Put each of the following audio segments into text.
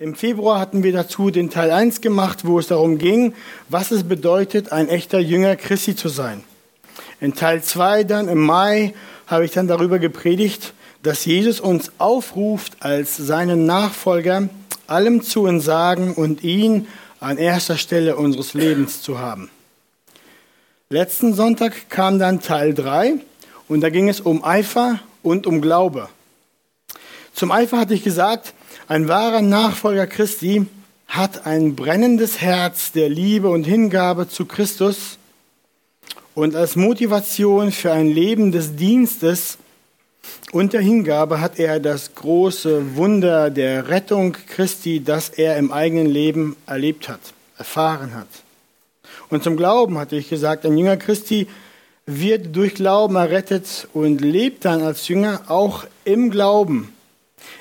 Im Februar hatten wir dazu den Teil 1 gemacht, wo es darum ging, was es bedeutet, ein echter Jünger Christi zu sein. In Teil 2 dann im Mai habe ich dann darüber gepredigt, dass Jesus uns aufruft, als seinen Nachfolger allem zu entsagen und ihn an erster Stelle unseres Lebens zu haben. Letzten Sonntag kam dann Teil 3 und da ging es um Eifer und um Glaube. Zum Eifer hatte ich gesagt, ein wahrer Nachfolger Christi hat ein brennendes Herz der Liebe und Hingabe zu Christus und als Motivation für ein Leben des Dienstes und der Hingabe hat er das große Wunder der Rettung Christi, das er im eigenen Leben erlebt hat, erfahren hat. Und zum Glauben hatte ich gesagt, ein Jünger Christi wird durch Glauben errettet und lebt dann als Jünger auch im Glauben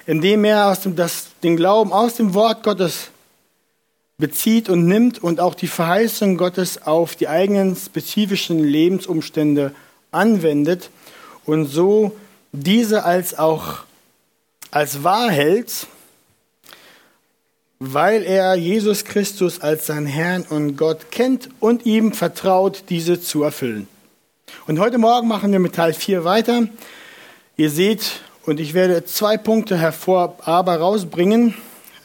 indem er dem, das, den Glauben aus dem Wort Gottes bezieht und nimmt und auch die Verheißung Gottes auf die eigenen spezifischen Lebensumstände anwendet und so diese als auch als wahr hält, weil er Jesus Christus als sein Herrn und Gott kennt und ihm vertraut, diese zu erfüllen. Und heute Morgen machen wir mit Teil 4 weiter. Ihr seht und ich werde zwei Punkte hervor aber rausbringen,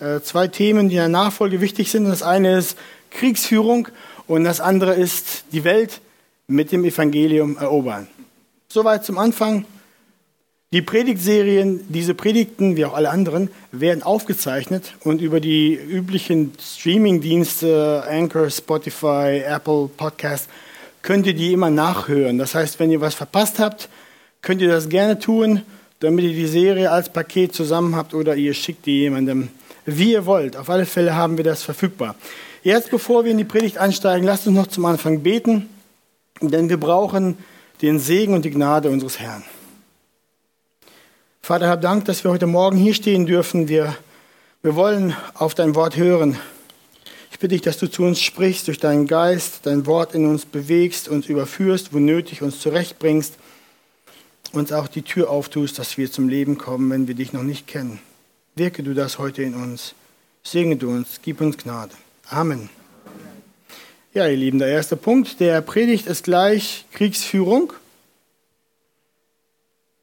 äh, zwei Themen, die in der Nachfolge wichtig sind. Das eine ist Kriegsführung und das andere ist die Welt mit dem Evangelium erobern. Soweit zum Anfang. Die Predigtserien, diese Predigten, wie auch alle anderen, werden aufgezeichnet und über die üblichen Streamingdienste, Anchor, Spotify, Apple Podcast, könnt ihr die immer nachhören. Das heißt, wenn ihr was verpasst habt, könnt ihr das gerne tun damit ihr die Serie als Paket zusammen habt oder ihr schickt die jemandem, wie ihr wollt. Auf alle Fälle haben wir das verfügbar. Jetzt, bevor wir in die Predigt einsteigen, lasst uns noch zum Anfang beten, denn wir brauchen den Segen und die Gnade unseres Herrn. Vater, hab Dank, dass wir heute Morgen hier stehen dürfen. Wir, wir wollen auf dein Wort hören. Ich bitte dich, dass du zu uns sprichst durch deinen Geist, dein Wort in uns bewegst, uns überführst, wo nötig uns zurechtbringst uns auch die Tür auftust, dass wir zum Leben kommen, wenn wir dich noch nicht kennen. Wirke du das heute in uns. Segne du uns, gib uns Gnade. Amen. Ja, ihr Lieben, der erste Punkt der Predigt ist gleich Kriegsführung.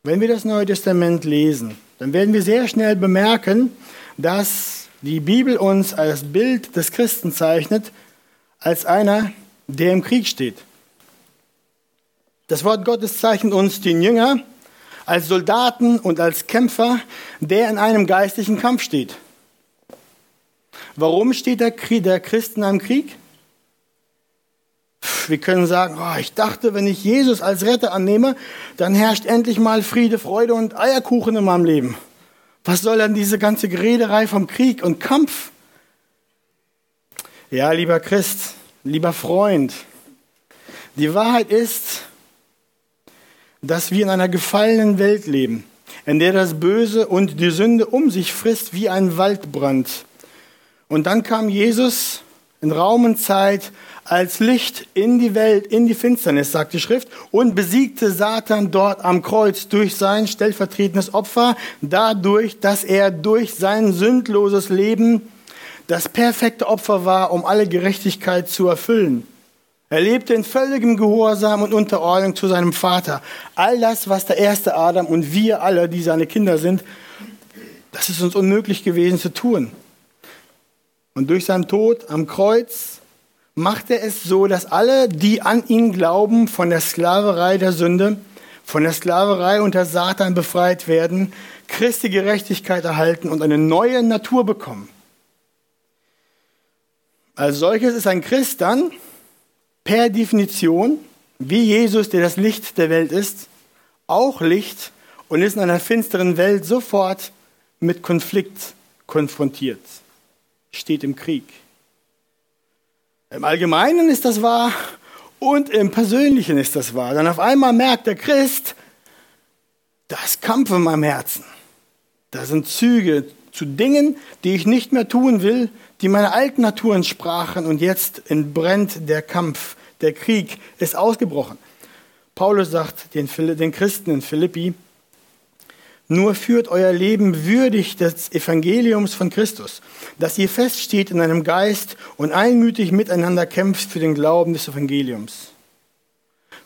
Wenn wir das Neue Testament lesen, dann werden wir sehr schnell bemerken, dass die Bibel uns als Bild des Christen zeichnet, als einer, der im Krieg steht. Das Wort Gottes zeichnet uns den Jünger als Soldaten und als Kämpfer, der in einem geistlichen Kampf steht. Warum steht der, der Christ in einem Krieg? Wir können sagen, oh, ich dachte, wenn ich Jesus als Retter annehme, dann herrscht endlich mal Friede, Freude und Eierkuchen in meinem Leben. Was soll dann diese ganze Gerederei vom Krieg und Kampf? Ja, lieber Christ, lieber Freund, die Wahrheit ist, dass wir in einer gefallenen Welt leben, in der das Böse und die Sünde um sich frisst wie ein Waldbrand. Und dann kam Jesus in Raum und Zeit als Licht in die Welt, in die Finsternis, sagt die Schrift, und besiegte Satan dort am Kreuz durch sein stellvertretendes Opfer, dadurch, dass er durch sein sündloses Leben das perfekte Opfer war, um alle Gerechtigkeit zu erfüllen. Er lebte in völligem Gehorsam und Unterordnung zu seinem Vater. All das, was der erste Adam und wir alle, die seine Kinder sind, das ist uns unmöglich gewesen zu tun. Und durch seinen Tod am Kreuz macht er es so, dass alle, die an ihn glauben, von der Sklaverei der Sünde, von der Sklaverei unter Satan befreit werden, Christi Gerechtigkeit erhalten und eine neue Natur bekommen. Als solches ist ein Christ dann, per Definition, wie Jesus, der das Licht der Welt ist, auch Licht und ist in einer finsteren Welt sofort mit Konflikt konfrontiert, steht im Krieg. Im Allgemeinen ist das wahr und im Persönlichen ist das wahr. Dann auf einmal merkt der Christ, das Kampf in meinem Herzen. Da sind Züge zu Dingen, die ich nicht mehr tun will, die meiner alten Natur entsprachen und jetzt entbrennt der Kampf der Krieg ist ausgebrochen. Paulus sagt den, den Christen in Philippi, Nur führt euer Leben würdig des Evangeliums von Christus, dass ihr feststeht in einem Geist und einmütig miteinander kämpft für den Glauben des Evangeliums.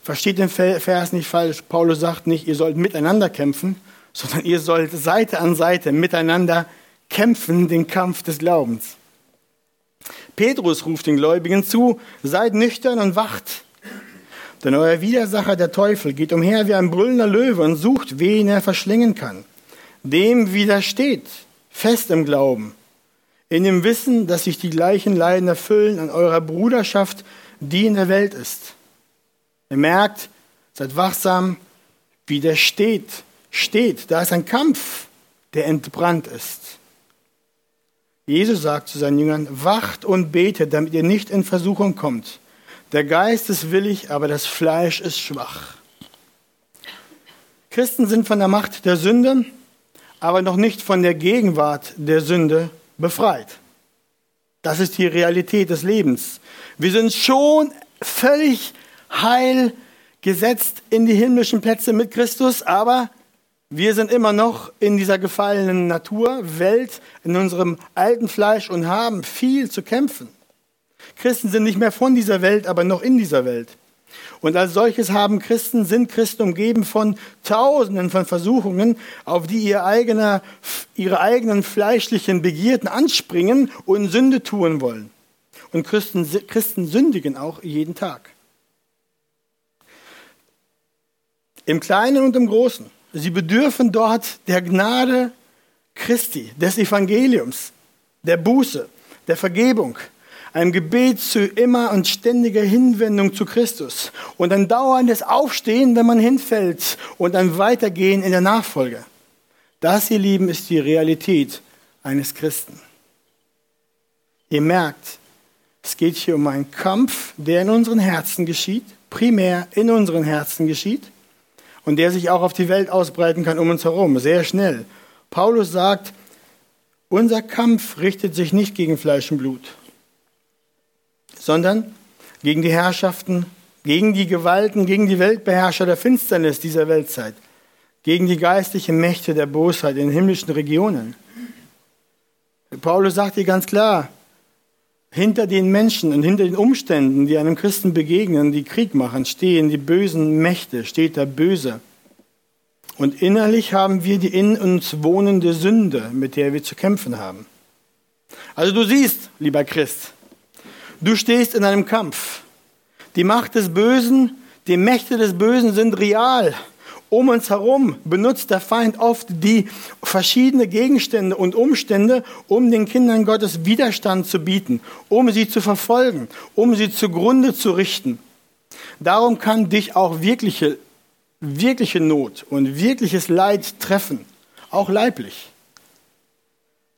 Versteht den Vers nicht falsch. Paulus sagt nicht, ihr sollt miteinander kämpfen, sondern ihr sollt Seite an Seite miteinander kämpfen, den Kampf des Glaubens. Petrus ruft den Gläubigen zu, seid nüchtern und wacht. Denn euer Widersacher, der Teufel, geht umher wie ein brüllender Löwe und sucht, wen er verschlingen kann. Dem widersteht, fest im Glauben, in dem Wissen, dass sich die gleichen Leiden erfüllen an eurer Bruderschaft, die in der Welt ist. Ihr merkt, seid wachsam, widersteht, steht. Da ist ein Kampf, der entbrannt ist. Jesus sagt zu seinen Jüngern, wacht und betet, damit ihr nicht in Versuchung kommt. Der Geist ist willig, aber das Fleisch ist schwach. Christen sind von der Macht der Sünde, aber noch nicht von der Gegenwart der Sünde befreit. Das ist die Realität des Lebens. Wir sind schon völlig heil gesetzt in die himmlischen Plätze mit Christus, aber wir sind immer noch in dieser gefallenen Natur, Welt, in unserem alten Fleisch und haben viel zu kämpfen. Christen sind nicht mehr von dieser Welt, aber noch in dieser Welt. Und als solches haben Christen, sind Christen umgeben von Tausenden von Versuchungen, auf die ihr eigener, ihre eigenen fleischlichen Begierden anspringen und Sünde tun wollen. Und Christen, Christen sündigen auch jeden Tag. Im Kleinen und im Großen. Sie bedürfen dort der Gnade Christi, des Evangeliums, der Buße, der Vergebung, einem Gebet zu immer und ständiger Hinwendung zu Christus und ein dauerndes Aufstehen, wenn man hinfällt und ein Weitergehen in der Nachfolge. Das, ihr Lieben, ist die Realität eines Christen. Ihr merkt, es geht hier um einen Kampf, der in unseren Herzen geschieht, primär in unseren Herzen geschieht und der sich auch auf die Welt ausbreiten kann um uns herum, sehr schnell. Paulus sagt, unser Kampf richtet sich nicht gegen Fleisch und Blut, sondern gegen die Herrschaften, gegen die Gewalten, gegen die Weltbeherrscher der Finsternis dieser Weltzeit, gegen die geistlichen Mächte der Bosheit in himmlischen Regionen. Paulus sagt hier ganz klar, hinter den Menschen und hinter den Umständen, die einem Christen begegnen, die Krieg machen, stehen die bösen Mächte, steht der Böse. Und innerlich haben wir die in uns wohnende Sünde, mit der wir zu kämpfen haben. Also du siehst, lieber Christ, Du stehst in einem Kampf. Die Macht des Bösen, die Mächte des Bösen sind real. Um uns herum benutzt der Feind oft die verschiedenen Gegenstände und Umstände, um den Kindern Gottes Widerstand zu bieten, um sie zu verfolgen, um sie zugrunde zu richten. Darum kann dich auch wirkliche, wirkliche Not und wirkliches Leid treffen, auch leiblich.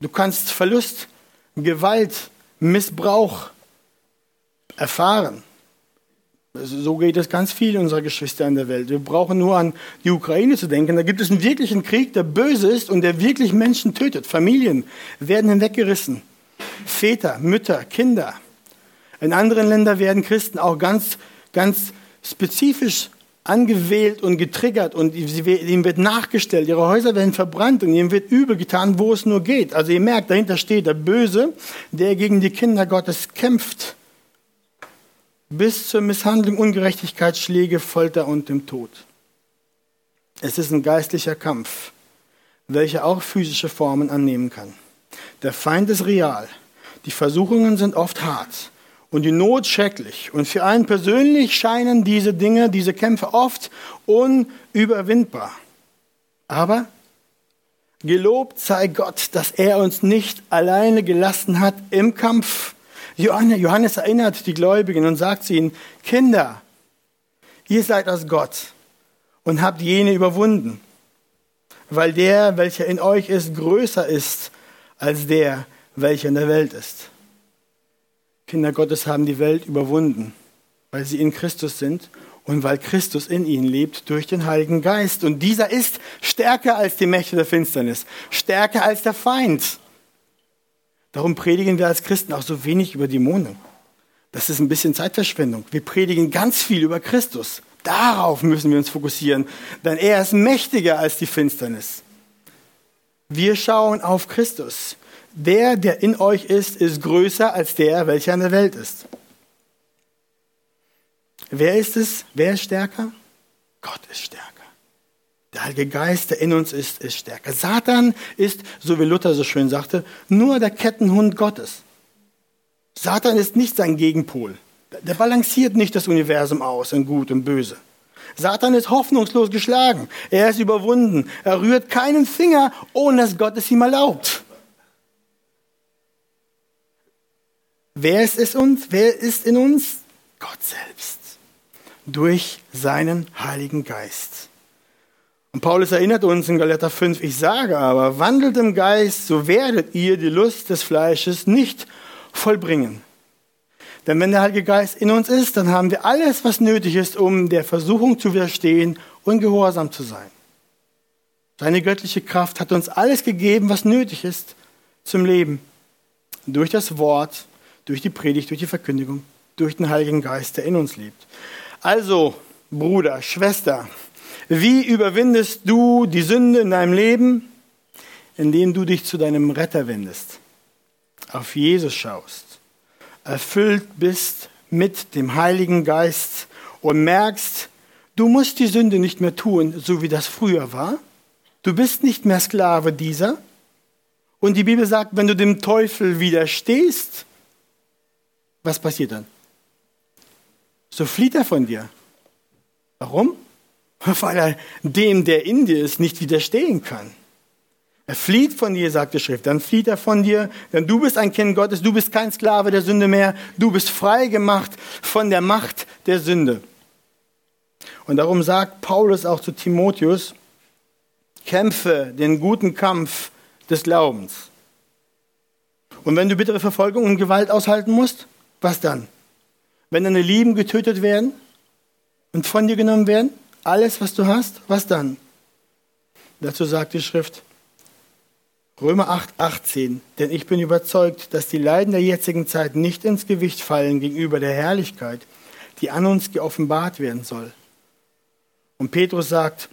Du kannst Verlust, Gewalt, Missbrauch, erfahren. So geht es ganz viel unserer Geschwister in der Welt. Wir brauchen nur an die Ukraine zu denken. Da gibt es einen wirklichen Krieg, der böse ist und der wirklich Menschen tötet. Familien werden hinweggerissen. Väter, Mütter, Kinder. In anderen Ländern werden Christen auch ganz, ganz spezifisch angewählt und getriggert und ihnen wird nachgestellt. Ihre Häuser werden verbrannt und ihnen wird übel getan, wo es nur geht. Also ihr merkt, dahinter steht der Böse, der gegen die Kinder Gottes kämpft bis zur Misshandlung, Ungerechtigkeit, Schläge, Folter und dem Tod. Es ist ein geistlicher Kampf, welcher auch physische Formen annehmen kann. Der Feind ist real. Die Versuchungen sind oft hart und die Not schrecklich. Und für einen persönlich scheinen diese Dinge, diese Kämpfe oft unüberwindbar. Aber gelobt sei Gott, dass er uns nicht alleine gelassen hat im Kampf, Johannes erinnert die Gläubigen und sagt zu ihnen, Kinder, ihr seid aus Gott und habt jene überwunden, weil der, welcher in euch ist, größer ist als der, welcher in der Welt ist. Kinder Gottes haben die Welt überwunden, weil sie in Christus sind und weil Christus in ihnen lebt durch den Heiligen Geist. Und dieser ist stärker als die Mächte der Finsternis, stärker als der Feind. Darum predigen wir als Christen auch so wenig über Dämonen. Das ist ein bisschen Zeitverschwendung. Wir predigen ganz viel über Christus. Darauf müssen wir uns fokussieren, denn er ist mächtiger als die Finsternis. Wir schauen auf Christus. Der, der in euch ist, ist größer als der, welcher in der Welt ist. Wer ist es? Wer ist stärker? Gott ist stärker. Der Heilige Geist, der in uns ist, ist stärker. Satan ist, so wie Luther so schön sagte, nur der Kettenhund Gottes. Satan ist nicht sein Gegenpol. Der balanciert nicht das Universum aus in Gut und Böse. Satan ist hoffnungslos geschlagen. Er ist überwunden. Er rührt keinen Finger, ohne dass Gott es ihm erlaubt. Wer ist es uns? Wer ist in uns? Gott selbst. Durch seinen Heiligen Geist. Und Paulus erinnert uns in Galater 5, ich sage aber, wandelt im Geist, so werdet ihr die Lust des Fleisches nicht vollbringen. Denn wenn der Heilige Geist in uns ist, dann haben wir alles, was nötig ist, um der Versuchung zu widerstehen und gehorsam zu sein. Seine göttliche Kraft hat uns alles gegeben, was nötig ist zum Leben. Durch das Wort, durch die Predigt, durch die Verkündigung, durch den Heiligen Geist, der in uns lebt. Also, Bruder, Schwester, wie überwindest du die Sünde in deinem Leben? Indem du dich zu deinem Retter wendest, auf Jesus schaust erfüllt bist mit dem Heiligen Geist und merkst, du musst die Sünde nicht mehr tun, so wie das früher war. Du bist nicht mehr Sklave dieser. Und die Bibel sagt, wenn du dem Teufel widerstehst, was passiert dann? So flieht er von dir. Warum? Weil er dem, der in dir ist, nicht widerstehen kann. Er flieht von dir, sagt die Schrift. Dann flieht er von dir, denn du bist ein Kind Gottes, du bist kein Sklave der Sünde mehr, du bist frei gemacht von der Macht der Sünde. Und darum sagt Paulus auch zu Timotheus, kämpfe den guten Kampf des Glaubens. Und wenn du bittere Verfolgung und Gewalt aushalten musst, was dann? Wenn deine Lieben getötet werden und von dir genommen werden, alles, was du hast, was dann? Dazu sagt die Schrift, Römer 8, 18. Denn ich bin überzeugt, dass die Leiden der jetzigen Zeit nicht ins Gewicht fallen gegenüber der Herrlichkeit, die an uns geoffenbart werden soll. Und Petrus sagt,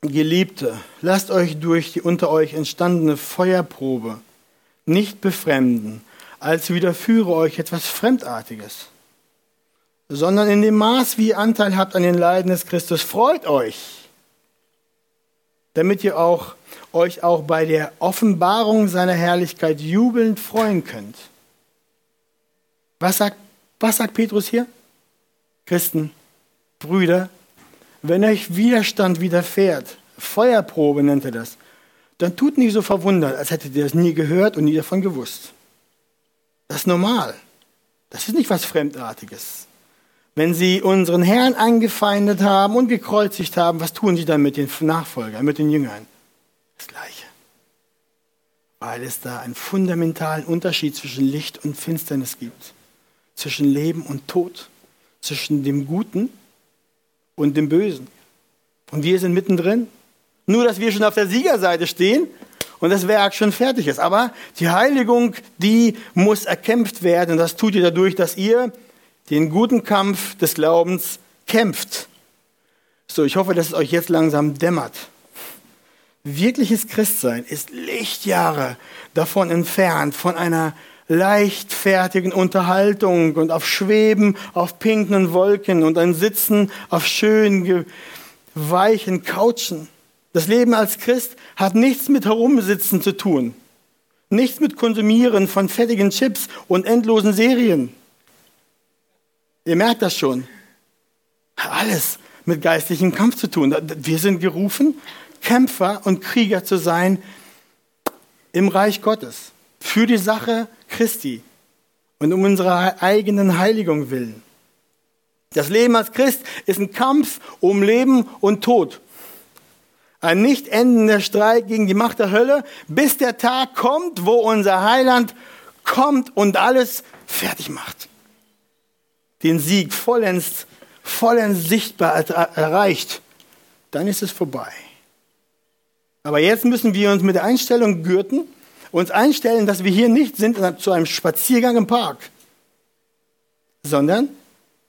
Geliebte, lasst euch durch die unter euch entstandene Feuerprobe nicht befremden, als widerführe euch etwas Fremdartiges, sondern in dem Maß, wie ihr Anteil habt an den Leiden des Christus, freut euch, damit ihr auch euch auch bei der Offenbarung seiner Herrlichkeit jubelnd freuen könnt. Was sagt, was sagt Petrus hier? Christen, Brüder, wenn euch Widerstand widerfährt, Feuerprobe nennt er das, dann tut nicht so verwundert, als hättet ihr das nie gehört und nie davon gewusst. Das ist normal. Das ist nicht was Fremdartiges. Wenn sie unseren Herrn angefeindet haben und gekreuzigt haben, was tun sie dann mit den Nachfolgern, mit den Jüngern? das Gleiche. Weil es da einen fundamentalen Unterschied zwischen Licht und Finsternis gibt. Zwischen Leben und Tod. Zwischen dem Guten und dem Bösen. Und wir sind mittendrin. Nur, dass wir schon auf der Siegerseite stehen und das Werk schon fertig ist. Aber die Heiligung, die muss erkämpft werden. Und das tut ihr dadurch, dass ihr den guten Kampf des Glaubens kämpft. So, ich hoffe, dass es euch jetzt langsam dämmert. Wirkliches Christsein ist Lichtjahre davon entfernt, von einer leichtfertigen Unterhaltung und auf Schweben auf pinken Wolken und ein Sitzen auf schönen, weichen Couchen. Das Leben als Christ hat nichts mit Herumsitzen zu tun. Nichts mit Konsumieren von fettigen Chips und endlosen Serien. Ihr merkt das schon. Alles mit geistlichem Kampf zu tun. Wir sind gerufen, Kämpfer und Krieger zu sein im Reich Gottes, für die Sache Christi und um unsere eigenen Heiligung willen. Das Leben als Christ ist ein Kampf um Leben und Tod. Ein nicht endender Streit gegen die Macht der Hölle, bis der Tag kommt, wo unser Heiland kommt und alles fertig macht. Den Sieg vollends, vollends sichtbar erreicht. Dann ist es vorbei. Aber jetzt müssen wir uns mit der Einstellung gürten, uns einstellen, dass wir hier nicht sind zu einem Spaziergang im Park, sondern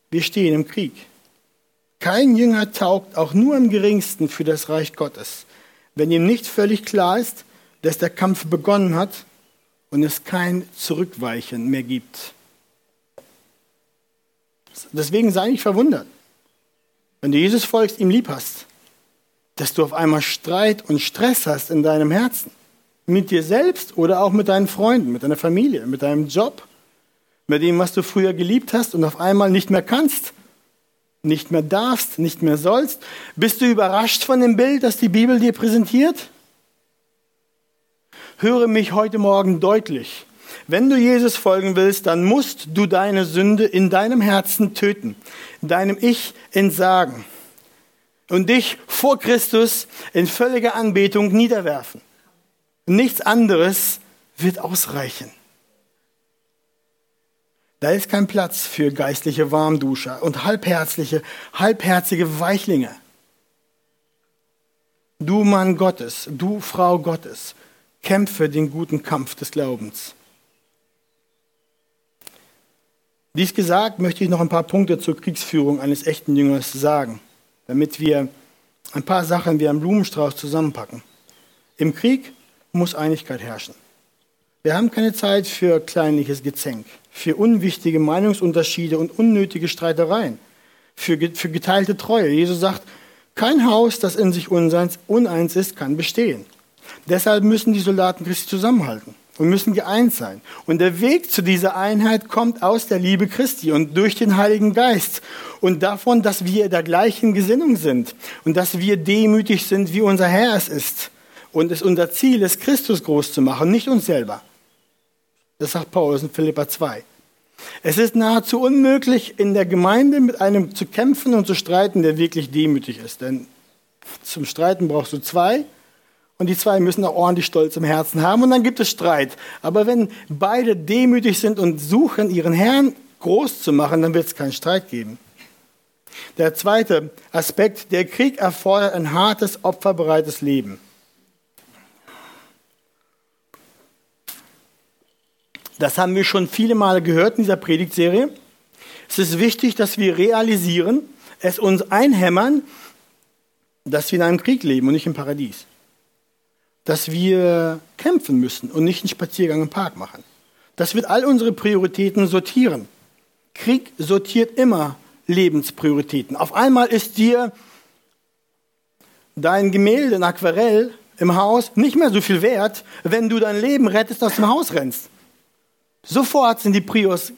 wir stehen im Krieg. Kein Jünger taugt auch nur im geringsten für das Reich Gottes, wenn ihm nicht völlig klar ist, dass der Kampf begonnen hat und es kein Zurückweichen mehr gibt. Deswegen sei nicht verwundert, wenn du Jesus folgst, ihm lieb hast, dass du auf einmal Streit und Stress hast in deinem Herzen. Mit dir selbst oder auch mit deinen Freunden, mit deiner Familie, mit deinem Job, mit dem, was du früher geliebt hast und auf einmal nicht mehr kannst, nicht mehr darfst, nicht mehr sollst. Bist du überrascht von dem Bild, das die Bibel dir präsentiert? Höre mich heute Morgen deutlich. Wenn du Jesus folgen willst, dann musst du deine Sünde in deinem Herzen töten, deinem Ich entsagen und dich vor Christus in völliger Anbetung niederwerfen. Nichts anderes wird ausreichen. Da ist kein Platz für geistliche Warmduscher und halbherzliche, halbherzige Weichlinge. Du Mann Gottes, du Frau Gottes, kämpfe den guten Kampf des Glaubens. Dies gesagt, möchte ich noch ein paar Punkte zur Kriegsführung eines echten Jüngers sagen, damit wir ein paar Sachen wie einen Blumenstrauß zusammenpacken. Im Krieg muss Einigkeit herrschen. Wir haben keine Zeit für kleinliches Gezänk, für unwichtige Meinungsunterschiede und unnötige Streitereien, für, für geteilte Treue. Jesus sagt, kein Haus, das in sich uneins ist, kann bestehen. Deshalb müssen die Soldaten Christi zusammenhalten und müssen geeint sein. Und der Weg zu dieser Einheit kommt aus der Liebe Christi und durch den Heiligen Geist und davon, dass wir der gleichen Gesinnung sind und dass wir demütig sind, wie unser Herr es ist. Und es unser Ziel ist, Christus groß zu machen, nicht uns selber. Das sagt Paulus in Philippa 2. Es ist nahezu unmöglich, in der Gemeinde mit einem zu kämpfen und zu streiten, der wirklich demütig ist. Denn zum Streiten brauchst du zwei und die zwei müssen auch ordentlich Stolz im Herzen haben und dann gibt es Streit. Aber wenn beide demütig sind und suchen, ihren Herrn groß zu machen, dann wird es keinen Streit geben. Der zweite Aspekt, der Krieg erfordert ein hartes, opferbereites Leben. Das haben wir schon viele Male gehört in dieser Predigtserie. Es ist wichtig, dass wir realisieren, es uns einhämmern, dass wir in einem Krieg leben und nicht im Paradies dass wir kämpfen müssen und nicht einen Spaziergang im Park machen. Das wird all unsere Prioritäten sortieren. Krieg sortiert immer Lebensprioritäten. Auf einmal ist dir dein Gemälde in Aquarell im Haus nicht mehr so viel wert, wenn du dein Leben rettest, aus dem Haus rennst. Sofort sind die Prios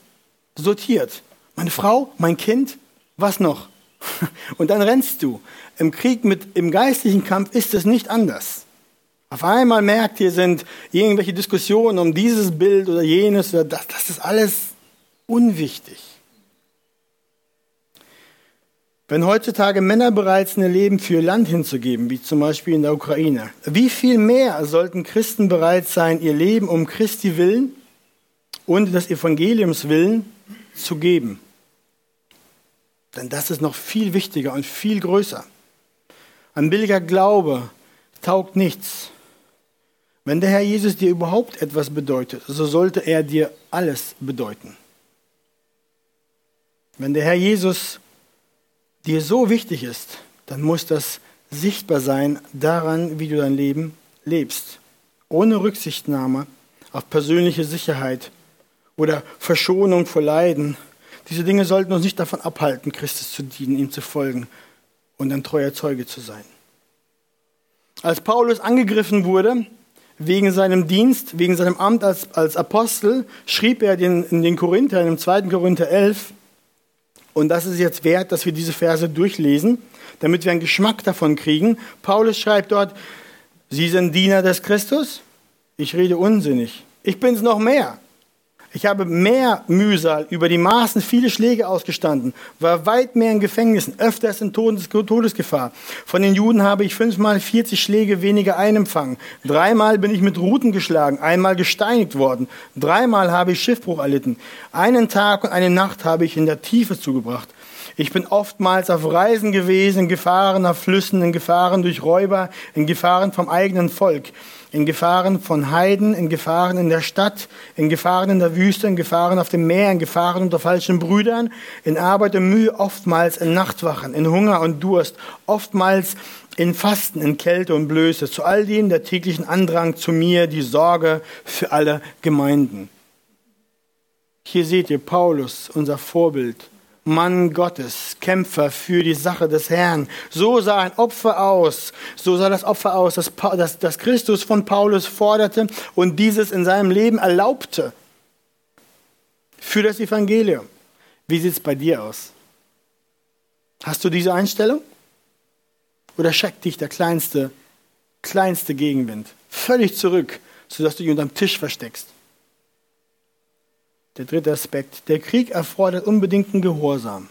sortiert. Meine Frau, mein Kind, was noch? Und dann rennst du. Im Krieg mit, im geistlichen Kampf ist es nicht anders. Auf einmal merkt ihr, sind irgendwelche Diskussionen um dieses Bild oder jenes, das, das ist alles unwichtig. Wenn heutzutage Männer bereit sind, ihr Leben für ihr Land hinzugeben, wie zum Beispiel in der Ukraine, wie viel mehr sollten Christen bereit sein, ihr Leben um Christi willen und des Evangeliums willen zu geben? Denn das ist noch viel wichtiger und viel größer. Ein billiger Glaube taugt nichts. Wenn der Herr Jesus dir überhaupt etwas bedeutet, so sollte er dir alles bedeuten. Wenn der Herr Jesus dir so wichtig ist, dann muss das sichtbar sein daran, wie du dein Leben lebst. Ohne Rücksichtnahme auf persönliche Sicherheit oder Verschonung vor Leiden. Diese Dinge sollten uns nicht davon abhalten, Christus zu dienen, ihm zu folgen und ein treuer Zeuge zu sein. Als Paulus angegriffen wurde, wegen seinem Dienst, wegen seinem Amt als, als Apostel, schrieb er den, in den Korinther, im 2. Korinther 11, und das ist jetzt wert, dass wir diese Verse durchlesen, damit wir einen Geschmack davon kriegen. Paulus schreibt dort, Sie sind Diener des Christus? Ich rede unsinnig. Ich bin's noch mehr. Ich habe mehr Mühsal über die Maßen viele Schläge ausgestanden, war weit mehr in Gefängnissen, öfters in Todes Todesgefahr. Von den Juden habe ich fünfmal 40 Schläge weniger einempfangen. Dreimal bin ich mit Ruten geschlagen, einmal gesteinigt worden. Dreimal habe ich Schiffbruch erlitten. Einen Tag und eine Nacht habe ich in der Tiefe zugebracht. Ich bin oftmals auf Reisen gewesen, in Gefahren auf Flüssen, in Gefahren durch Räuber, in Gefahren vom eigenen Volk. In Gefahren von Heiden, in Gefahren in der Stadt, in Gefahren in der Wüste, in Gefahren auf dem Meer, in Gefahren unter falschen Brüdern, in Arbeit und Mühe, oftmals in Nachtwachen, in Hunger und Durst, oftmals in Fasten, in Kälte und Blöße, zu all denen der täglichen Andrang zu mir, die Sorge für alle Gemeinden. Hier seht ihr Paulus, unser Vorbild, Mann Gottes, Kämpfer für die Sache des Herrn. So sah ein Opfer aus. So sah das Opfer aus, das, das, das Christus von Paulus forderte und dieses in seinem Leben erlaubte. Für das Evangelium. Wie sieht es bei dir aus? Hast du diese Einstellung? Oder schreckt dich der kleinste, kleinste Gegenwind völlig zurück, sodass du dich unterm Tisch versteckst? Der dritte Aspekt. Der Krieg erfordert unbedingten Gehorsam.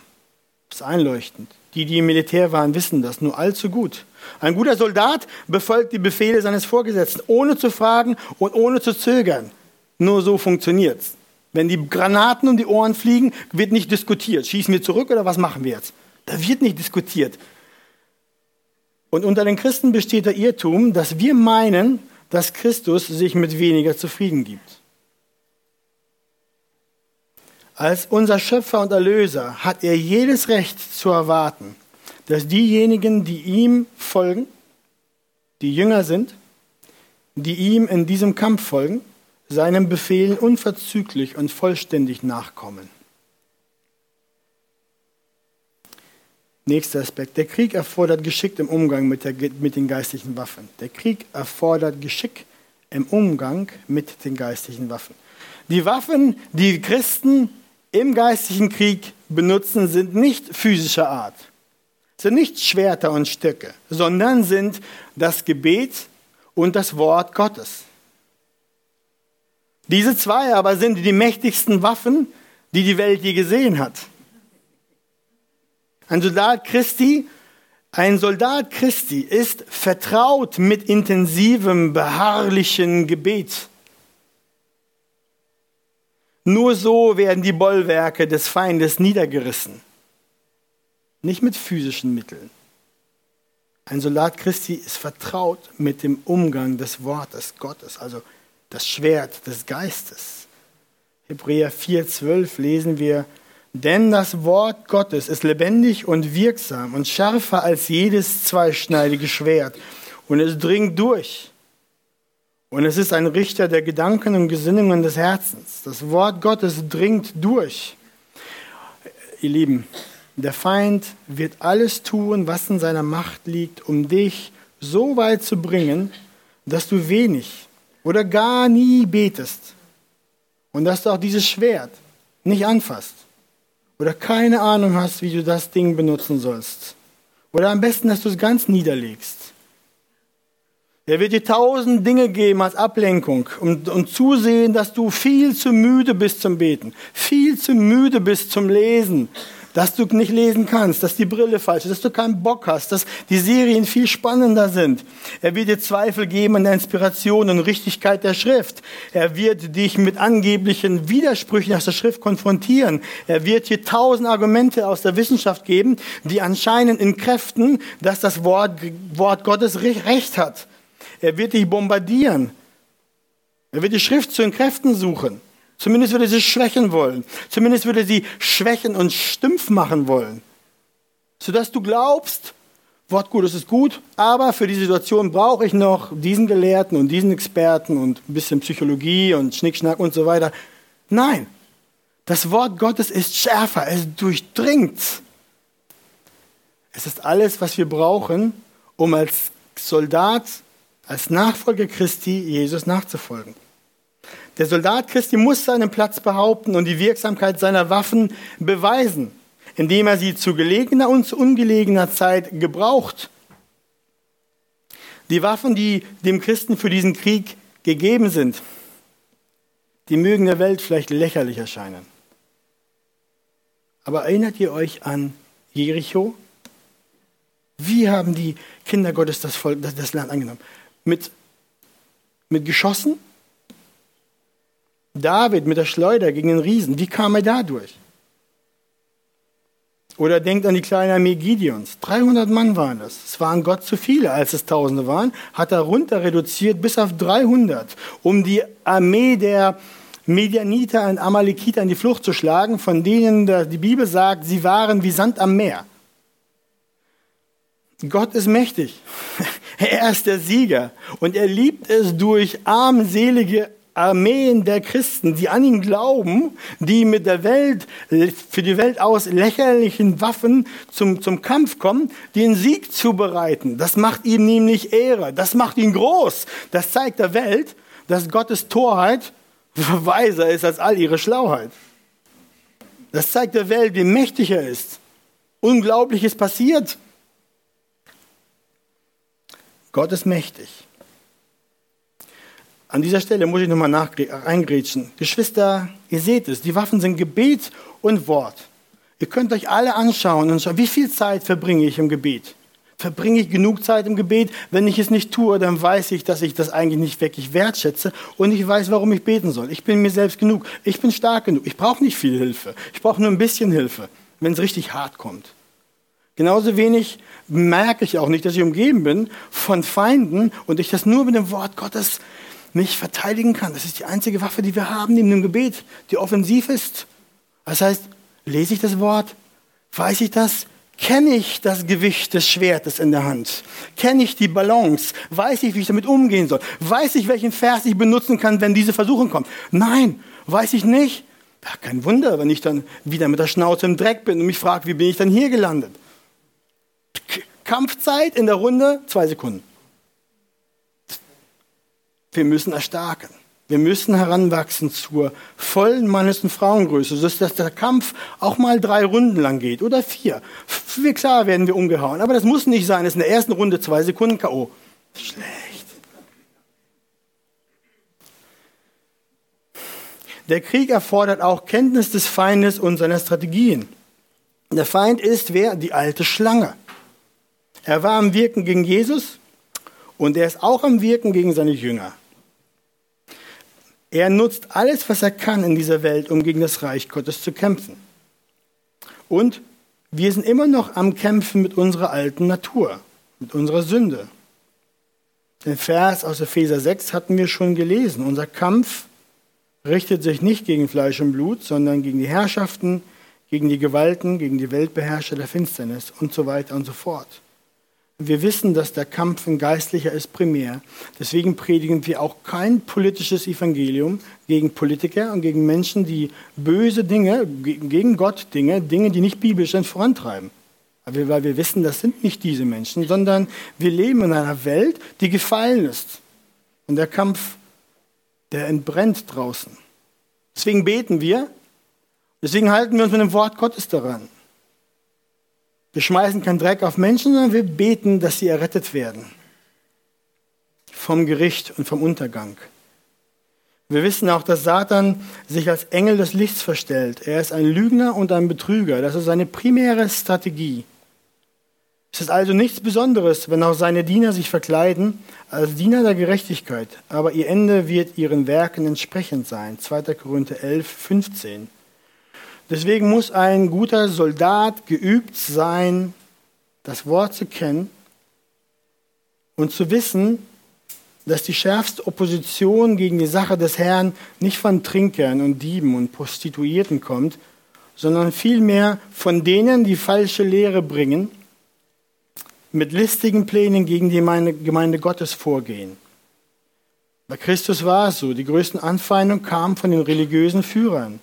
Das ist einleuchtend. Die, die im Militär waren, wissen das nur allzu gut. Ein guter Soldat befolgt die Befehle seines Vorgesetzten, ohne zu fragen und ohne zu zögern. Nur so funktioniert's. Wenn die Granaten um die Ohren fliegen, wird nicht diskutiert. Schießen wir zurück oder was machen wir jetzt? Da wird nicht diskutiert. Und unter den Christen besteht der Irrtum, dass wir meinen, dass Christus sich mit weniger zufrieden gibt. Als unser Schöpfer und Erlöser hat er jedes Recht zu erwarten, dass diejenigen, die ihm folgen, die Jünger sind, die ihm in diesem Kampf folgen, seinen Befehlen unverzüglich und vollständig nachkommen. Nächster Aspekt. Der Krieg erfordert Geschick im Umgang mit, der, mit den geistlichen Waffen. Der Krieg erfordert Geschick im Umgang mit den geistlichen Waffen. Die Waffen, die Christen im geistlichen Krieg benutzen, sind nicht physischer Art, sind nicht Schwerter und Stöcke, sondern sind das Gebet und das Wort Gottes. Diese zwei aber sind die mächtigsten Waffen, die die Welt je gesehen hat. Ein Soldat Christi, ein Soldat Christi ist vertraut mit intensivem, beharrlichen Gebet. Nur so werden die Bollwerke des Feindes niedergerissen. Nicht mit physischen Mitteln. Ein Soldat Christi ist vertraut mit dem Umgang des Wortes Gottes, also das Schwert des Geistes. Hebräer 4,12 lesen wir, denn das Wort Gottes ist lebendig und wirksam und schärfer als jedes zweischneidige Schwert und es dringt durch und es ist ein Richter der Gedanken und Gesinnungen des Herzens. Das Wort Gottes dringt durch. Ihr Lieben, der Feind wird alles tun, was in seiner Macht liegt, um dich so weit zu bringen, dass du wenig oder gar nie betest. Und dass du auch dieses Schwert nicht anfasst. Oder keine Ahnung hast, wie du das Ding benutzen sollst. Oder am besten, dass du es ganz niederlegst. Er wird dir tausend Dinge geben als Ablenkung und, und zusehen, dass du viel zu müde bist zum Beten, viel zu müde bist zum Lesen, dass du nicht lesen kannst, dass die Brille falsch ist, dass du keinen Bock hast, dass die Serien viel spannender sind. Er wird dir Zweifel geben an der Inspiration und Richtigkeit der Schrift. Er wird dich mit angeblichen Widersprüchen aus der Schrift konfrontieren. Er wird dir tausend Argumente aus der Wissenschaft geben, die anscheinend in Kräften, dass das Wort, Wort Gottes Recht hat. Er wird dich bombardieren. Er wird die Schrift zu den Kräften suchen. Zumindest würde sie schwächen wollen. Zumindest würde sie schwächen und stumpf machen wollen. Sodass du glaubst, Wort Gottes ist gut, aber für die Situation brauche ich noch diesen Gelehrten und diesen Experten und ein bisschen Psychologie und Schnickschnack und so weiter. Nein, das Wort Gottes ist schärfer, es durchdringt. Es ist alles, was wir brauchen, um als Soldat als Nachfolger Christi Jesus nachzufolgen. Der Soldat Christi muss seinen Platz behaupten und die Wirksamkeit seiner Waffen beweisen, indem er sie zu gelegener und zu ungelegener Zeit gebraucht. Die Waffen, die dem Christen für diesen Krieg gegeben sind, die mögen der Welt vielleicht lächerlich erscheinen. Aber erinnert ihr euch an Jericho? Wie haben die Kinder Gottes das, Volk, das Land angenommen? Mit, mit Geschossen. David mit der Schleuder gegen den Riesen, wie kam er da durch? Oder denkt an die kleine Armee Gideons. 300 Mann waren das. Es waren Gott zu viele, als es Tausende waren. Hat er runter reduziert bis auf 300, um die Armee der Medianiter und Amalekiter in die Flucht zu schlagen, von denen die Bibel sagt, sie waren wie Sand am Meer. Gott ist mächtig. Er ist der Sieger. Und er liebt es durch armselige Armeen der Christen, die an ihn glauben, die mit der Welt, für die Welt aus lächerlichen Waffen zum, zum Kampf kommen, den Sieg zu bereiten. Das macht ihm nämlich Ehre. Das macht ihn groß. Das zeigt der Welt, dass Gottes Torheit weiser ist als all ihre Schlauheit. Das zeigt der Welt, wie mächtig er ist. Unglaubliches passiert. Gott ist mächtig. An dieser Stelle muss ich nochmal eingrätschen. Geschwister, ihr seht es, die Waffen sind Gebet und Wort. Ihr könnt euch alle anschauen und schauen, wie viel Zeit verbringe ich im Gebet? Verbringe ich genug Zeit im Gebet? Wenn ich es nicht tue, dann weiß ich, dass ich das eigentlich nicht wirklich wertschätze und ich weiß, warum ich beten soll. Ich bin mir selbst genug. Ich bin stark genug. Ich brauche nicht viel Hilfe. Ich brauche nur ein bisschen Hilfe, wenn es richtig hart kommt. Genauso wenig merke ich auch nicht, dass ich umgeben bin von Feinden und ich das nur mit dem Wort Gottes nicht verteidigen kann. Das ist die einzige Waffe, die wir haben neben dem Gebet, die offensiv ist. Das heißt, lese ich das Wort, weiß ich das, kenne ich das Gewicht des Schwertes in der Hand, kenne ich die Balance, weiß ich, wie ich damit umgehen soll, weiß ich, welchen Vers ich benutzen kann, wenn diese Versuchung kommt. Nein, weiß ich nicht. Ja, kein Wunder, wenn ich dann wieder mit der Schnauze im Dreck bin und mich frage, wie bin ich dann hier gelandet? Kampfzeit in der Runde, zwei Sekunden. Wir müssen erstarken. Wir müssen heranwachsen zur vollen Mannes- und Frauengröße, sodass der Kampf auch mal drei Runden lang geht oder vier. Klar werden wir umgehauen, aber das muss nicht sein. Es ist in der ersten Runde zwei Sekunden K.O. Schlecht. Der Krieg erfordert auch Kenntnis des Feindes und seiner Strategien. Der Feind ist wer? Die alte Schlange. Er war am Wirken gegen Jesus und er ist auch am Wirken gegen seine Jünger. Er nutzt alles, was er kann in dieser Welt, um gegen das Reich Gottes zu kämpfen. Und wir sind immer noch am Kämpfen mit unserer alten Natur, mit unserer Sünde. Den Vers aus Epheser 6 hatten wir schon gelesen. Unser Kampf richtet sich nicht gegen Fleisch und Blut, sondern gegen die Herrschaften, gegen die Gewalten, gegen die Weltbeherrscher der Finsternis und so weiter und so fort. Wir wissen, dass der Kampf ein geistlicher ist primär. Deswegen predigen wir auch kein politisches Evangelium gegen Politiker und gegen Menschen, die böse Dinge, gegen Gott Dinge, Dinge, die nicht biblisch sind, vorantreiben. Weil wir wissen, das sind nicht diese Menschen, sondern wir leben in einer Welt, die gefallen ist. Und der Kampf, der entbrennt draußen. Deswegen beten wir, deswegen halten wir uns mit dem Wort Gottes daran. Wir schmeißen keinen Dreck auf Menschen, sondern wir beten, dass sie errettet werden vom Gericht und vom Untergang. Wir wissen auch, dass Satan sich als Engel des Lichts verstellt. Er ist ein Lügner und ein Betrüger. Das ist seine primäre Strategie. Es ist also nichts Besonderes, wenn auch seine Diener sich verkleiden als Diener der Gerechtigkeit, aber ihr Ende wird ihren Werken entsprechend sein. 2. Korinther 11, 15. Deswegen muss ein guter Soldat geübt sein, das Wort zu kennen und zu wissen, dass die schärfste Opposition gegen die Sache des Herrn nicht von Trinkern und Dieben und Prostituierten kommt, sondern vielmehr von denen, die falsche Lehre bringen, mit listigen Plänen gegen die Gemeinde Gottes vorgehen. Bei Christus war es so, die größten Anfeindungen kamen von den religiösen Führern.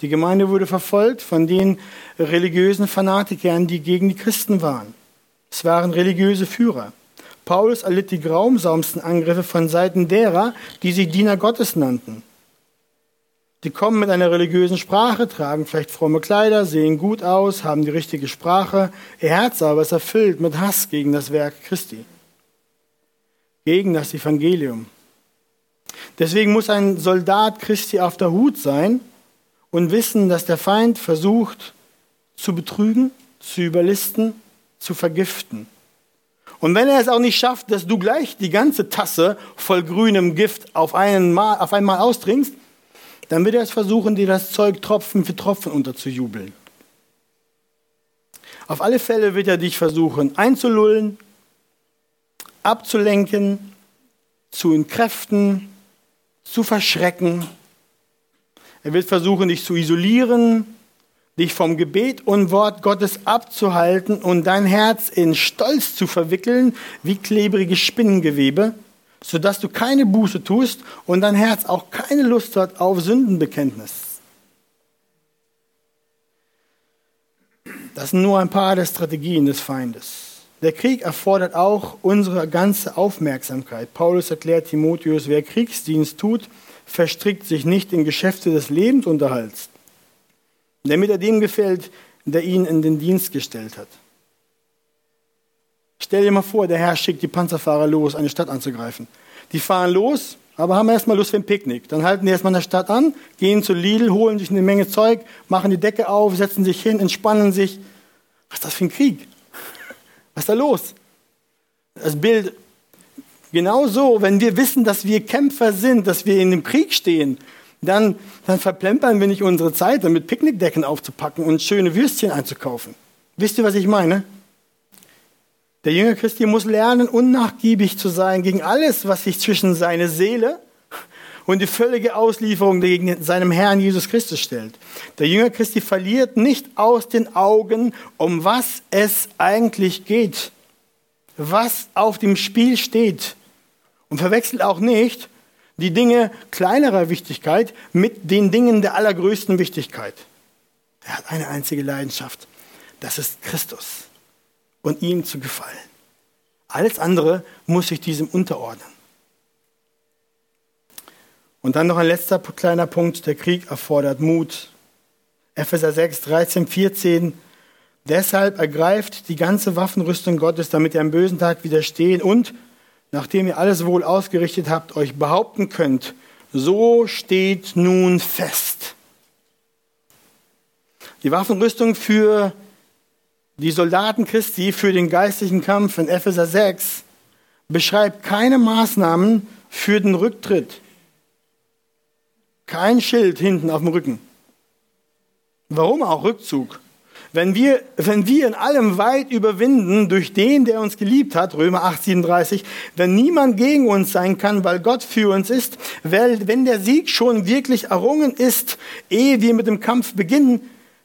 Die Gemeinde wurde verfolgt von den religiösen Fanatikern, die gegen die Christen waren. Es waren religiöse Führer. Paulus erlitt die grausamsten Angriffe von Seiten derer, die sich Diener Gottes nannten. Die kommen mit einer religiösen Sprache, tragen vielleicht fromme Kleider, sehen gut aus, haben die richtige Sprache. Ihr Herz aber ist erfüllt mit Hass gegen das Werk Christi, gegen das Evangelium. Deswegen muss ein Soldat Christi auf der Hut sein, und wissen, dass der Feind versucht zu betrügen, zu überlisten, zu vergiften. Und wenn er es auch nicht schafft, dass du gleich die ganze Tasse voll grünem Gift auf, einmal, auf einmal austrinkst, dann wird er es versuchen, dir das Zeug Tropfen für Tropfen unterzujubeln. Auf alle Fälle wird er dich versuchen einzulullen, abzulenken, zu entkräften, zu verschrecken. Er wird versuchen, dich zu isolieren, dich vom Gebet und Wort Gottes abzuhalten und dein Herz in Stolz zu verwickeln, wie klebrige Spinnengewebe, sodass du keine Buße tust und dein Herz auch keine Lust hat auf Sündenbekenntnis. Das sind nur ein paar der Strategien des Feindes. Der Krieg erfordert auch unsere ganze Aufmerksamkeit. Paulus erklärt Timotheus, wer Kriegsdienst tut, verstrickt sich nicht in Geschäfte des Lebensunterhalts, damit er dem gefällt, der ihn in den Dienst gestellt hat. Stell dir mal vor, der Herr schickt die Panzerfahrer los, eine Stadt anzugreifen. Die fahren los, aber haben erstmal Lust für ein Picknick. Dann halten die erstmal in der Stadt an, gehen zu Lidl, holen sich eine Menge Zeug, machen die Decke auf, setzen sich hin, entspannen sich. Was ist das für ein Krieg? Was ist da los? Das Bild, genau so, wenn wir wissen, dass wir Kämpfer sind, dass wir in dem Krieg stehen, dann, dann verplempern wir nicht unsere Zeit, damit Picknickdecken aufzupacken und schöne Würstchen einzukaufen. Wisst ihr, was ich meine? Der Jünger Christi muss lernen, unnachgiebig zu sein gegen alles, was sich zwischen seine Seele und die völlige Auslieferung gegen seinem Herrn Jesus Christus stellt. Der Jünger Christi verliert nicht aus den Augen, um was es eigentlich geht, was auf dem Spiel steht und verwechselt auch nicht die Dinge kleinerer Wichtigkeit mit den Dingen der allergrößten Wichtigkeit. Er hat eine einzige Leidenschaft, das ist Christus und ihm zu gefallen. Alles andere muss sich diesem unterordnen. Und dann noch ein letzter kleiner Punkt. Der Krieg erfordert Mut. Epheser 6, 13, 14. Deshalb ergreift die ganze Waffenrüstung Gottes, damit ihr am bösen Tag widerstehen und, nachdem ihr alles wohl ausgerichtet habt, euch behaupten könnt. So steht nun fest. Die Waffenrüstung für die Soldaten Christi, für den geistlichen Kampf in Epheser 6 beschreibt keine Maßnahmen für den Rücktritt. Kein Schild hinten auf dem Rücken. Warum auch Rückzug? Wenn wir, wenn wir in allem weit überwinden durch den, der uns geliebt hat, Römer 8, 37, wenn niemand gegen uns sein kann, weil Gott für uns ist, weil, wenn der Sieg schon wirklich errungen ist, ehe wir mit dem Kampf beginnen,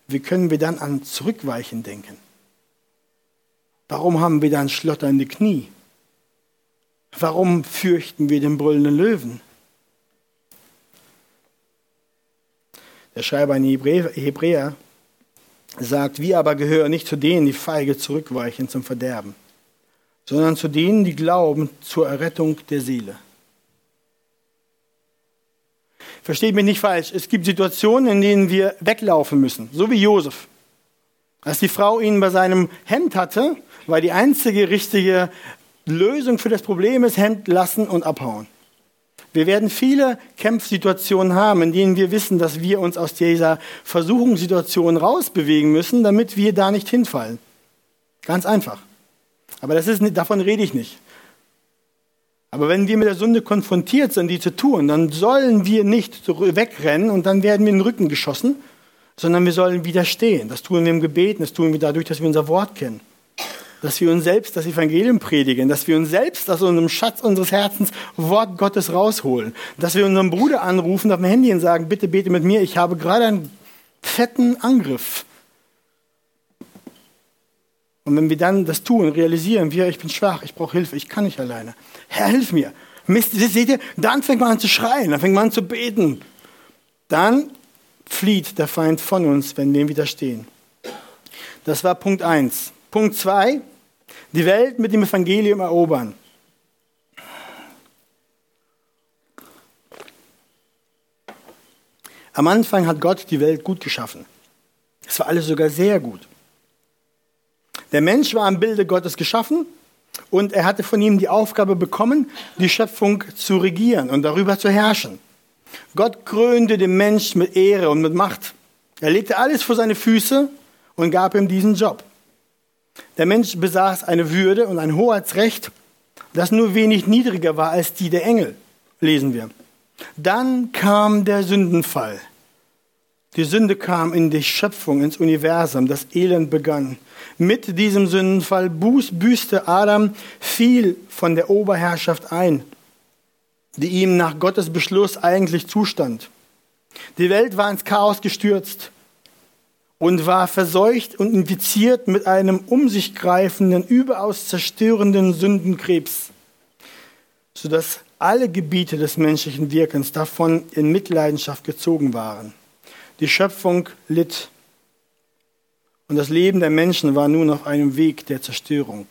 wie können wir dann an Zurückweichen denken? Warum haben wir dann schlotternde Knie? Warum fürchten wir den brüllenden Löwen? Der Schreiber in Hebräer sagt, wir aber gehören nicht zu denen, die feige zurückweichen zum Verderben, sondern zu denen, die glauben zur Errettung der Seele. Versteht mich nicht falsch, es gibt Situationen, in denen wir weglaufen müssen, so wie Josef. Als die Frau ihn bei seinem Hemd hatte, war die einzige richtige Lösung für das Problem ist Hemd lassen und abhauen. Wir werden viele Kämpfsituationen haben, in denen wir wissen, dass wir uns aus dieser Versuchungssituation rausbewegen müssen, damit wir da nicht hinfallen. Ganz einfach. Aber das ist davon rede ich nicht. Aber wenn wir mit der Sünde konfrontiert sind, die zu tun, dann sollen wir nicht wegrennen und dann werden wir in den Rücken geschossen, sondern wir sollen widerstehen. Das tun wir im Gebet, das tun wir dadurch, dass wir unser Wort kennen dass wir uns selbst das Evangelium predigen, dass wir uns selbst aus unserem Schatz unseres Herzens Wort Gottes rausholen, dass wir unseren Bruder anrufen auf dem Handy und sagen, bitte bete mit mir, ich habe gerade einen fetten Angriff. Und wenn wir dann das tun, realisieren wir, ich bin schwach, ich brauche Hilfe, ich kann nicht alleine. Herr, hilf mir. Mist, seht ihr, dann fängt man an zu schreien, dann fängt man an zu beten. Dann flieht der Feind von uns, wenn wir ihm widerstehen. Das war Punkt 1. Punkt 2 die Welt mit dem Evangelium erobern. Am Anfang hat Gott die Welt gut geschaffen. Es war alles sogar sehr gut. Der Mensch war am Bilde Gottes geschaffen und er hatte von ihm die Aufgabe bekommen, die Schöpfung zu regieren und darüber zu herrschen. Gott krönte den Mensch mit Ehre und mit Macht. Er legte alles vor seine Füße und gab ihm diesen Job. Der Mensch besaß eine Würde und ein Hoheitsrecht, das nur wenig niedriger war als die der Engel, lesen wir. Dann kam der Sündenfall. Die Sünde kam in die Schöpfung, ins Universum, das Elend begann. Mit diesem Sündenfall büßte Adam viel von der Oberherrschaft ein, die ihm nach Gottes Beschluss eigentlich zustand. Die Welt war ins Chaos gestürzt und war verseucht und infiziert mit einem um sich greifenden, überaus zerstörenden Sündenkrebs, sodass alle Gebiete des menschlichen Wirkens davon in Mitleidenschaft gezogen waren. Die Schöpfung litt und das Leben der Menschen war nun auf einem Weg der Zerstörung.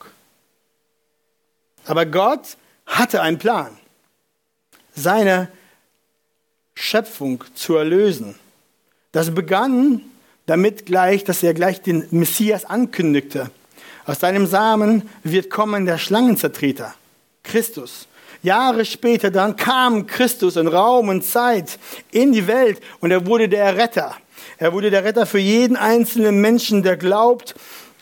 Aber Gott hatte einen Plan, seine Schöpfung zu erlösen. Das begann damit gleich, dass er gleich den Messias ankündigte. Aus seinem Samen wird kommen der Schlangenzertreter, Christus. Jahre später dann kam Christus in Raum und Zeit in die Welt und er wurde der Retter. Er wurde der Retter für jeden einzelnen Menschen, der glaubt,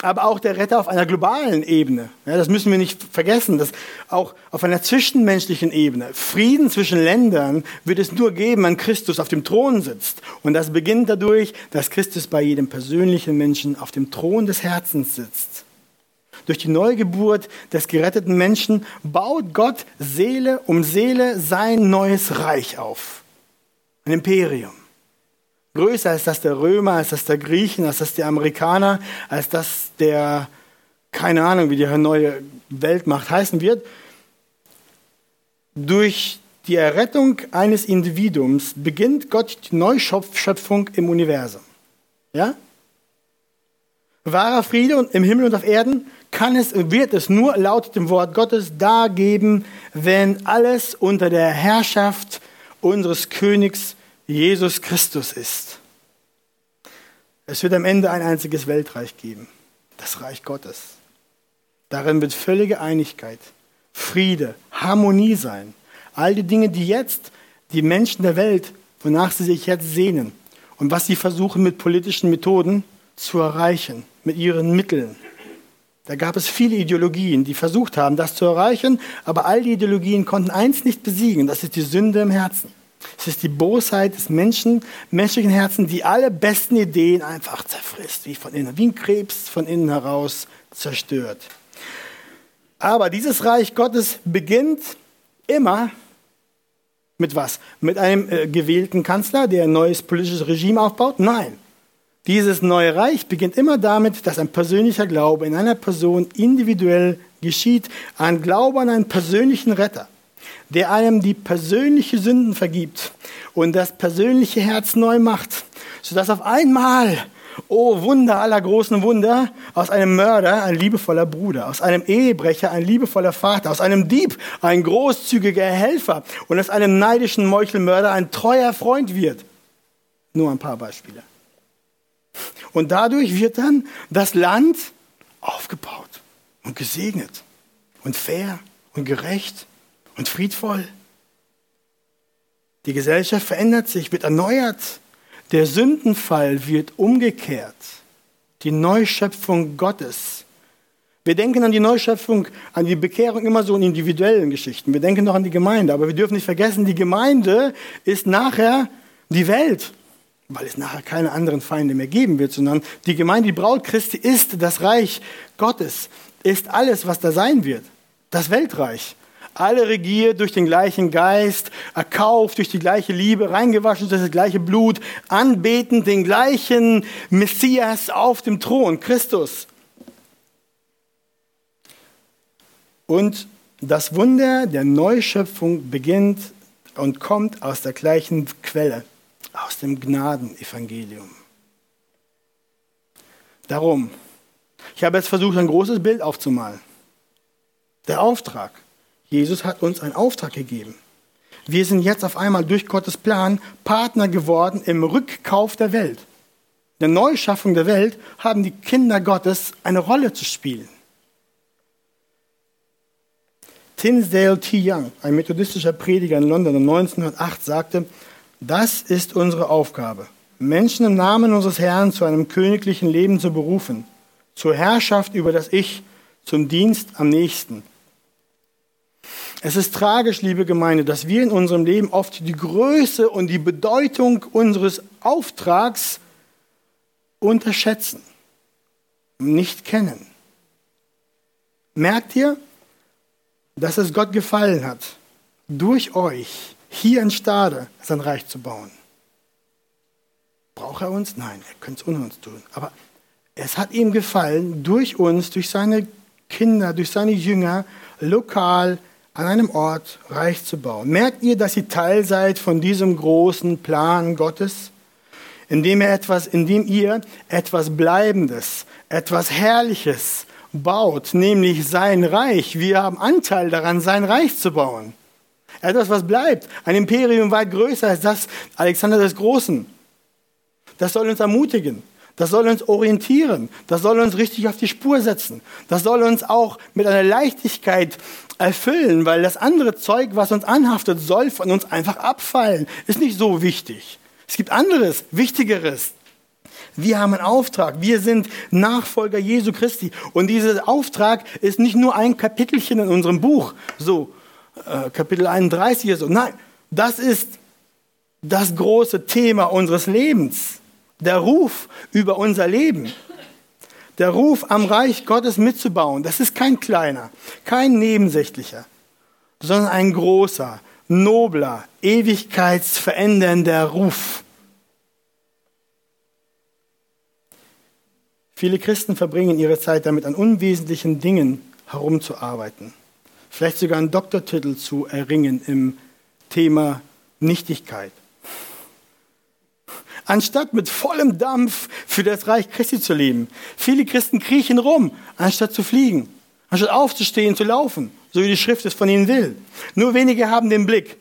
aber auch der Retter auf einer globalen Ebene. Ja, das müssen wir nicht vergessen, dass auch auf einer zwischenmenschlichen Ebene, Frieden zwischen Ländern wird es nur geben, wenn Christus auf dem Thron sitzt. Und das beginnt dadurch, dass Christus bei jedem persönlichen Menschen auf dem Thron des Herzens sitzt. Durch die Neugeburt des geretteten Menschen baut Gott Seele um Seele sein neues Reich auf. Ein Imperium. Größer als das der Römer, als das der Griechen, als das der Amerikaner, als das der, keine Ahnung, wie die neue Weltmacht heißen wird. Durch die Errettung eines Individuums beginnt Gott die Neuschöpfung im Universum. Ja? Wahrer Friede im Himmel und auf Erden kann es, wird es nur laut dem Wort Gottes da geben, wenn alles unter der Herrschaft unseres Königs Jesus Christus ist. Es wird am Ende ein einziges Weltreich geben, das Reich Gottes. Darin wird völlige Einigkeit, Friede, Harmonie sein. All die Dinge, die jetzt die Menschen der Welt, wonach sie sich jetzt sehnen und was sie versuchen mit politischen Methoden zu erreichen, mit ihren Mitteln. Da gab es viele Ideologien, die versucht haben, das zu erreichen, aber all die Ideologien konnten eins nicht besiegen, das ist die Sünde im Herzen. Es ist die Bosheit des Menschen, menschlichen Herzen, die alle besten Ideen einfach zerfrisst, wie von innen, wie ein Krebs von innen heraus zerstört. Aber dieses Reich Gottes beginnt immer mit was? Mit einem äh, gewählten Kanzler, der ein neues politisches Regime aufbaut? Nein. Dieses neue Reich beginnt immer damit, dass ein persönlicher Glaube in einer Person individuell geschieht, ein Glaube an einen persönlichen Retter der einem die persönliche Sünden vergibt und das persönliche Herz neu macht, sodass auf einmal, oh Wunder aller großen Wunder, aus einem Mörder ein liebevoller Bruder, aus einem Ehebrecher ein liebevoller Vater, aus einem Dieb ein großzügiger Helfer und aus einem neidischen Meuchelmörder ein treuer Freund wird. Nur ein paar Beispiele. Und dadurch wird dann das Land aufgebaut und gesegnet und fair und gerecht und friedvoll. Die Gesellschaft verändert sich, wird erneuert. Der Sündenfall wird umgekehrt. Die Neuschöpfung Gottes. Wir denken an die Neuschöpfung, an die Bekehrung immer so in individuellen Geschichten. Wir denken noch an die Gemeinde, aber wir dürfen nicht vergessen, die Gemeinde ist nachher die Welt, weil es nachher keine anderen Feinde mehr geben wird, sondern die Gemeinde, die Braut Christi ist das Reich Gottes, ist alles, was da sein wird. Das Weltreich alle regiert durch den gleichen Geist, erkauft durch die gleiche Liebe, reingewaschen durch das gleiche Blut, anbetend den gleichen Messias auf dem Thron, Christus. Und das Wunder der Neuschöpfung beginnt und kommt aus der gleichen Quelle, aus dem Gnadenevangelium. Darum, ich habe jetzt versucht, ein großes Bild aufzumalen. Der Auftrag. Jesus hat uns einen Auftrag gegeben. Wir sind jetzt auf einmal durch Gottes Plan Partner geworden im Rückkauf der Welt. In der Neuschaffung der Welt haben die Kinder Gottes eine Rolle zu spielen. Tinsdale T. Young, ein methodistischer Prediger in London 1908, sagte, das ist unsere Aufgabe, Menschen im Namen unseres Herrn zu einem königlichen Leben zu berufen, zur Herrschaft über das Ich, zum Dienst am nächsten, Es ist tragisch, liebe Gemeinde, dass wir in unserem Leben oft die Größe und die Bedeutung unseres Auftrags unterschätzen, nicht kennen. Merkt ihr, dass es Gott gefallen hat, durch euch hier in Stade sein Reich zu bauen? Braucht er uns? Nein, er könnte es ohne uns tun. Aber es hat ihm gefallen, durch uns, durch seine Kinder, durch seine Jünger, lokal an einem Ort Reich zu bauen. Merkt ihr, dass ihr Teil seid von diesem großen Plan Gottes? Indem, er etwas, indem ihr etwas Bleibendes, etwas Herrliches baut, nämlich sein Reich. Wir haben Anteil daran, sein Reich zu bauen. Etwas, was bleibt. Ein Imperium weit größer als das Alexander des Großen. Das soll uns ermutigen. Das soll uns orientieren. Das soll uns richtig auf die Spur setzen. Das soll uns auch mit einer Leichtigkeit erfüllen, weil das andere Zeug, was uns anhaftet, soll von uns einfach abfallen. Ist nicht so wichtig. Es gibt anderes, Wichtigeres. Wir haben einen Auftrag. Wir sind Nachfolger Jesu Christi. Und dieser Auftrag ist nicht nur ein Kapitelchen in unserem Buch, so äh, Kapitel 31 oder so. Nein, das ist das große Thema unseres Lebens der Ruf über unser Leben, der Ruf am Reich Gottes mitzubauen, das ist kein kleiner, kein nebensächlicher, sondern ein großer, nobler, ewigkeitsverändernder Ruf. Viele Christen verbringen ihre Zeit damit, an unwesentlichen Dingen herumzuarbeiten, vielleicht sogar einen Doktortitel zu erringen im Thema Nichtigkeit anstatt mit vollem Dampf für das Reich Christi zu leben. Viele Christen kriechen rum, anstatt zu fliegen, anstatt aufzustehen, zu laufen, so wie die Schrift es von ihnen will. Nur wenige haben den Blick,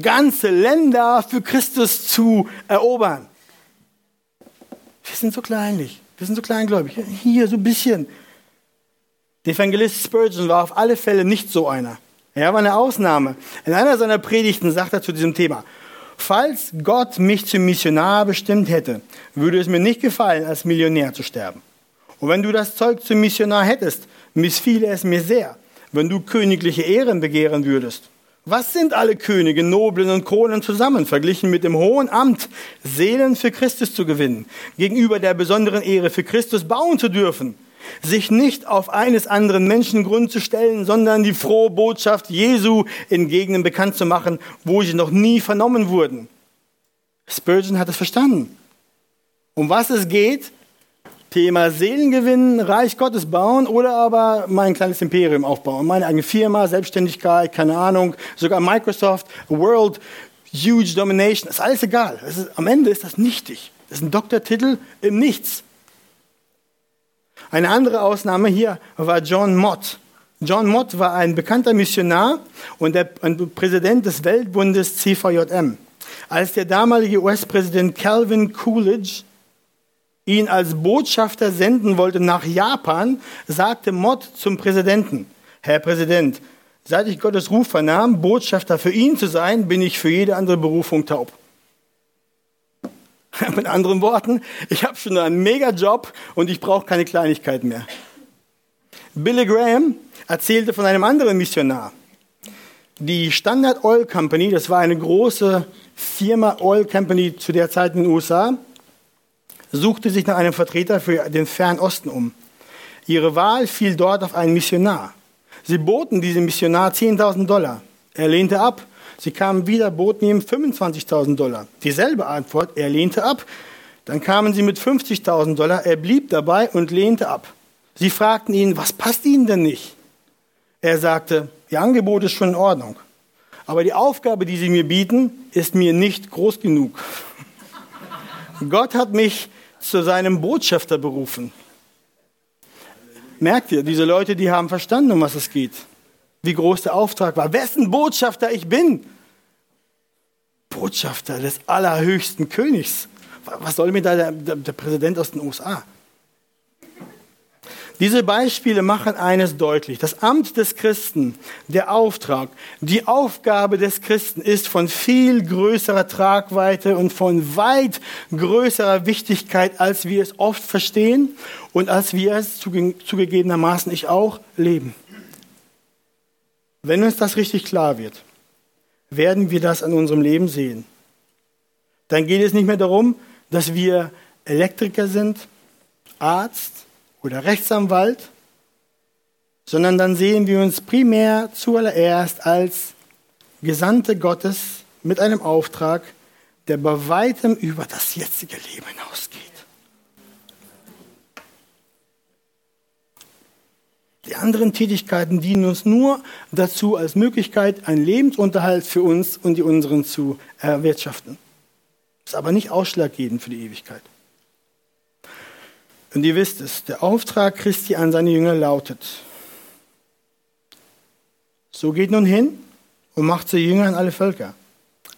ganze Länder für Christus zu erobern. Wir sind so kleinlich, wir sind so kleingläubig. Hier so ein bisschen. Der Evangelist Spurgeon war auf alle Fälle nicht so einer. Er war eine Ausnahme. In einer seiner Predigten sagt er zu diesem Thema, Falls Gott mich zum Missionar bestimmt hätte, würde es mir nicht gefallen, als Millionär zu sterben. Und wenn du das Zeug zum Missionar hättest, missfiele es mir sehr, wenn du königliche Ehren begehren würdest. Was sind alle Könige, Noblen und Kronen zusammen, verglichen mit dem hohen Amt, Seelen für Christus zu gewinnen, gegenüber der besonderen Ehre für Christus bauen zu dürfen? Sich nicht auf eines anderen Menschen Grund zu stellen, sondern die frohe Botschaft Jesu in Gegenden bekannt zu machen, wo sie noch nie vernommen wurden. Spurgeon hat es verstanden. Um was es geht? Thema Seelengewinn, Reich Gottes bauen oder aber mein kleines Imperium aufbauen. Meine eigene Firma, Selbstständigkeit, keine Ahnung, sogar Microsoft, World, Huge Domination, ist alles egal. Ist, am Ende ist das nichtig. Das ist ein Doktortitel im Nichts. Eine andere Ausnahme hier war John Mott. John Mott war ein bekannter Missionar und der Präsident des Weltbundes CVJM. Als der damalige US-Präsident Calvin Coolidge ihn als Botschafter senden wollte nach Japan, sagte Mott zum Präsidenten, Herr Präsident, seit ich Gottes Ruf vernahm, Botschafter für ihn zu sein, bin ich für jede andere Berufung taub. Mit anderen Worten, ich habe schon einen Mega-Job und ich brauche keine Kleinigkeit mehr. Billy Graham erzählte von einem anderen Missionar. Die Standard Oil Company, das war eine große Firma Oil Company zu der Zeit in den USA, suchte sich nach einem Vertreter für den Fernosten um. Ihre Wahl fiel dort auf einen Missionar. Sie boten diesem Missionar 10.000 Dollar. Er lehnte ab Sie kamen wieder, boten ihm 25.000 Dollar. Dieselbe Antwort, er lehnte ab. Dann kamen sie mit 50.000 Dollar, er blieb dabei und lehnte ab. Sie fragten ihn, was passt Ihnen denn nicht? Er sagte, Ihr Angebot ist schon in Ordnung, aber die Aufgabe, die Sie mir bieten, ist mir nicht groß genug. Gott hat mich zu seinem Botschafter berufen. Merkt ihr, diese Leute, die haben verstanden, um was es geht wie groß der Auftrag war, wessen Botschafter ich bin. Botschafter des allerhöchsten Königs. Was soll mir da der, der, der Präsident aus den USA? Diese Beispiele machen eines deutlich. Das Amt des Christen, der Auftrag, die Aufgabe des Christen ist von viel größerer Tragweite und von weit größerer Wichtigkeit, als wir es oft verstehen und als wir es zugegebenermaßen ich auch leben. Wenn uns das richtig klar wird, werden wir das an unserem Leben sehen. Dann geht es nicht mehr darum, dass wir Elektriker sind, Arzt oder Rechtsanwalt, sondern dann sehen wir uns primär zuallererst als Gesandte Gottes mit einem Auftrag, der bei weitem über das jetzige Leben hinausgeht. Die anderen Tätigkeiten dienen uns nur dazu, als Möglichkeit, einen Lebensunterhalt für uns und die unseren zu erwirtschaften. Ist aber nicht ausschlaggebend für die Ewigkeit. Und ihr wisst es, der Auftrag Christi an seine Jünger lautet, so geht nun hin und macht zu Jüngern alle Völker,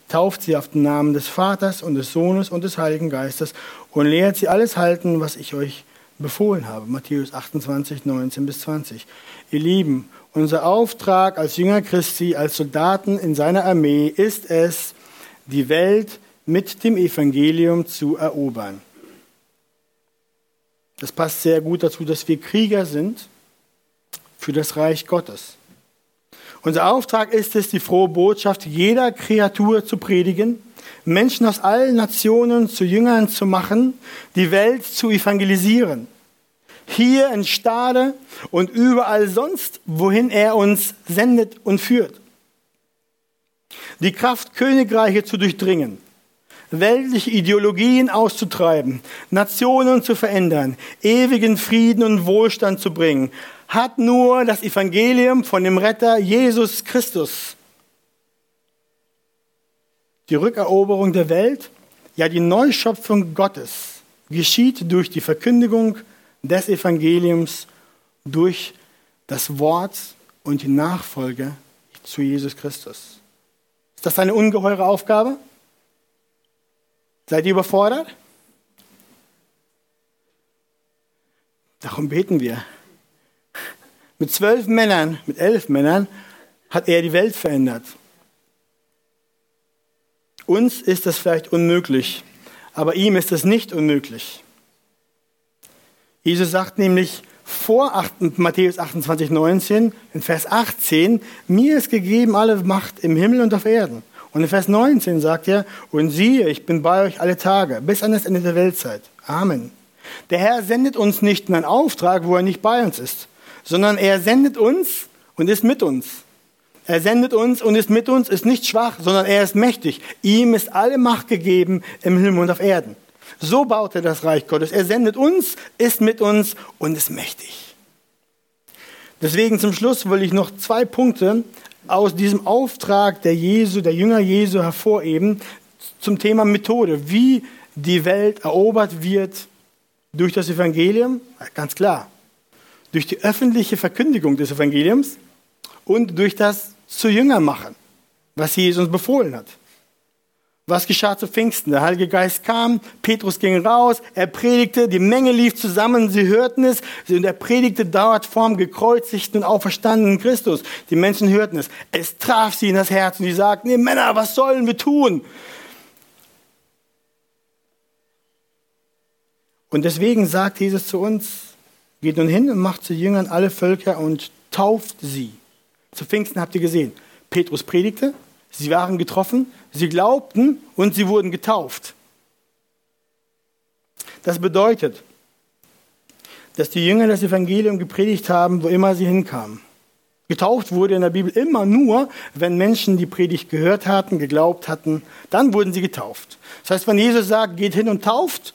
tauft sie auf den Namen des Vaters und des Sohnes und des Heiligen Geistes und lehrt sie alles halten, was ich euch befohlen habe. Matthäus 28, 19 bis 20. Ihr Lieben, unser Auftrag als Jünger Christi, als Soldaten in seiner Armee ist es, die Welt mit dem Evangelium zu erobern. Das passt sehr gut dazu, dass wir Krieger sind für das Reich Gottes. Unser Auftrag ist es, die frohe Botschaft jeder Kreatur zu predigen, Menschen aus allen Nationen zu Jüngern zu machen, die Welt zu evangelisieren. Hier in Stade und überall sonst, wohin er uns sendet und führt. Die Kraft, Königreiche zu durchdringen, weltliche Ideologien auszutreiben, Nationen zu verändern, ewigen Frieden und Wohlstand zu bringen, hat nur das Evangelium von dem Retter Jesus Christus. Die Rückeroberung der Welt, ja die Neuschöpfung Gottes, geschieht durch die Verkündigung des Evangeliums, durch das Wort und die Nachfolge zu Jesus Christus. Ist das eine ungeheure Aufgabe? Seid ihr überfordert? Darum beten wir. Mit zwölf Männern, mit elf Männern hat er die Welt verändert. Uns ist das vielleicht unmöglich, aber ihm ist es nicht unmöglich. Jesus sagt nämlich vor 8, Matthäus 28, 19, in Vers 18, mir ist gegeben alle Macht im Himmel und auf Erden. Und in Vers 19 sagt er, und siehe, ich bin bei euch alle Tage, bis an das Ende der Weltzeit. Amen. Der Herr sendet uns nicht in einen Auftrag, wo er nicht bei uns ist, sondern er sendet uns und ist mit uns. Er sendet uns und ist mit uns, ist nicht schwach, sondern er ist mächtig. Ihm ist alle Macht gegeben im Himmel und auf Erden. So baut er das Reich Gottes. Er sendet uns, ist mit uns und ist mächtig. Deswegen zum Schluss will ich noch zwei Punkte aus diesem Auftrag der Jesu, der Jünger Jesu hervorheben zum Thema Methode, wie die Welt erobert wird durch das Evangelium, ganz klar, durch die öffentliche Verkündigung des Evangeliums und durch das zu Jünger machen, was Jesus uns befohlen hat. Was geschah zu Pfingsten? Der Heilige Geist kam, Petrus ging raus, er predigte, die Menge lief zusammen, sie hörten es und er predigte dauert vorm gekreuzigten und auferstandenen Christus. Die Menschen hörten es. Es traf sie in das Herz und sie sagten, nee, Männer, was sollen wir tun? Und deswegen sagt Jesus zu uns, geht nun hin und macht zu Jüngern alle Völker und tauft sie. Zu Pfingsten habt ihr gesehen, Petrus predigte, Sie waren getroffen, sie glaubten und sie wurden getauft. Das bedeutet, dass die Jünger das Evangelium gepredigt haben, wo immer sie hinkamen. Getauft wurde in der Bibel immer nur, wenn Menschen die Predigt gehört hatten, geglaubt hatten, dann wurden sie getauft. Das heißt, wenn Jesus sagt, geht hin und tauft,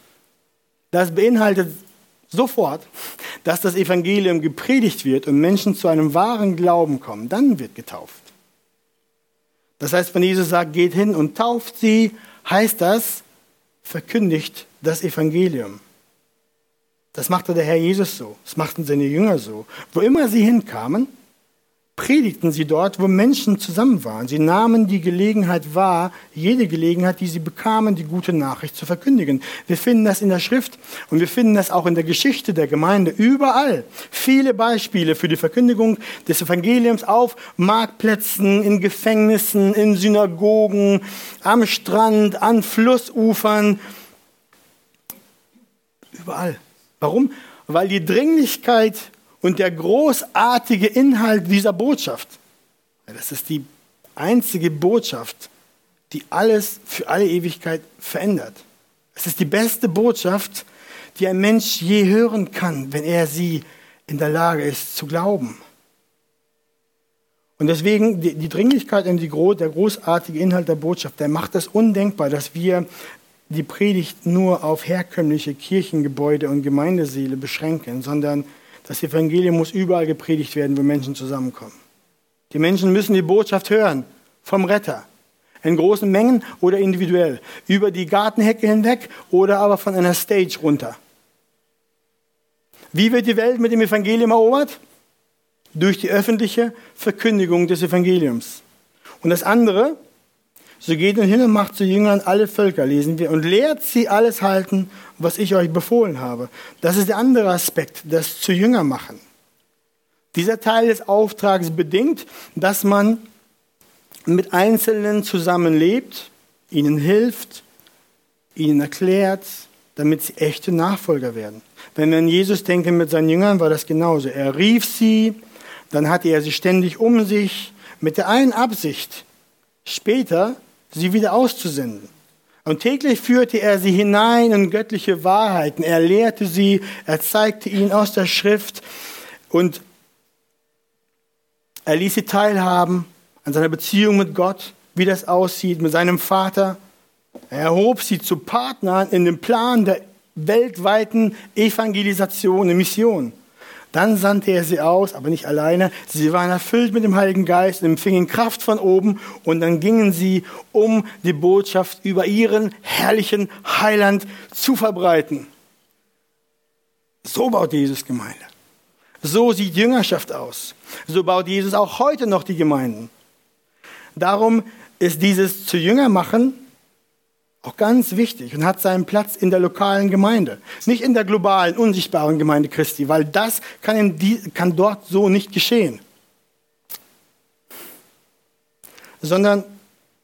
das beinhaltet sofort, dass das Evangelium gepredigt wird und Menschen zu einem wahren Glauben kommen, dann wird getauft. Das heißt, wenn Jesus sagt, geht hin und tauft sie, heißt das, verkündigt das Evangelium. Das machte der Herr Jesus so, das machten seine Jünger so. Wo immer sie hinkamen, predigten sie dort, wo Menschen zusammen waren. Sie nahmen die Gelegenheit wahr, jede Gelegenheit, die sie bekamen, die gute Nachricht zu verkündigen. Wir finden das in der Schrift und wir finden das auch in der Geschichte der Gemeinde überall. Viele Beispiele für die Verkündigung des Evangeliums auf Marktplätzen, in Gefängnissen, in Synagogen, am Strand, an Flussufern. Überall. Warum? Weil die Dringlichkeit und der großartige Inhalt dieser Botschaft, Das ist die einzige Botschaft, die alles für alle Ewigkeit verändert. Es ist die beste Botschaft, die ein Mensch je hören kann, wenn er sie in der Lage ist zu glauben. Und deswegen die, Dringlichkeit und die, der großartige Inhalt der Botschaft, der macht es undenkbar, dass wir die Predigt nur auf herkömmliche Kirchengebäude und Gemeindeseele beschränken, sondern das Evangelium muss überall gepredigt werden, wo Menschen zusammenkommen. Die Menschen müssen die Botschaft hören vom Retter. In großen Mengen oder individuell. Über die Gartenhecke hinweg oder aber von einer Stage runter. Wie wird die Welt mit dem Evangelium erobert? Durch die öffentliche Verkündigung des Evangeliums. Und das andere, so geht nun hin und macht zu Jüngern alle Völker, lesen wir, und lehrt sie alles halten, was ich euch befohlen habe. Das ist der andere Aspekt, das zu Jünger machen. Dieser Teil des Auftrags bedingt, dass man mit Einzelnen zusammenlebt, ihnen hilft, ihnen erklärt, damit sie echte Nachfolger werden. Wenn wir an Jesus denken mit seinen Jüngern, war das genauso. Er rief sie, dann hatte er sie ständig um sich, mit der einen Absicht, später sie wieder auszusenden. Und täglich führte er sie hinein in göttliche Wahrheiten. Er lehrte sie, er zeigte ihnen aus der Schrift und er ließ sie teilhaben an seiner Beziehung mit Gott, wie das aussieht, mit seinem Vater. Er erhob sie zu Partnern in dem Plan der weltweiten Evangelisation und Mission. Dann sandte er sie aus, aber nicht alleine. Sie waren erfüllt mit dem Heiligen Geist, empfingen Kraft von oben und dann gingen sie, um die Botschaft über ihren herrlichen Heiland zu verbreiten. So baut Jesus Gemeinde. So sieht Jüngerschaft aus. So baut Jesus auch heute noch die Gemeinden. Darum ist dieses zu Jünger machen auch ganz wichtig und hat seinen Platz in der lokalen Gemeinde, nicht in der globalen, unsichtbaren Gemeinde Christi, weil das kann, kann dort so nicht geschehen. Sondern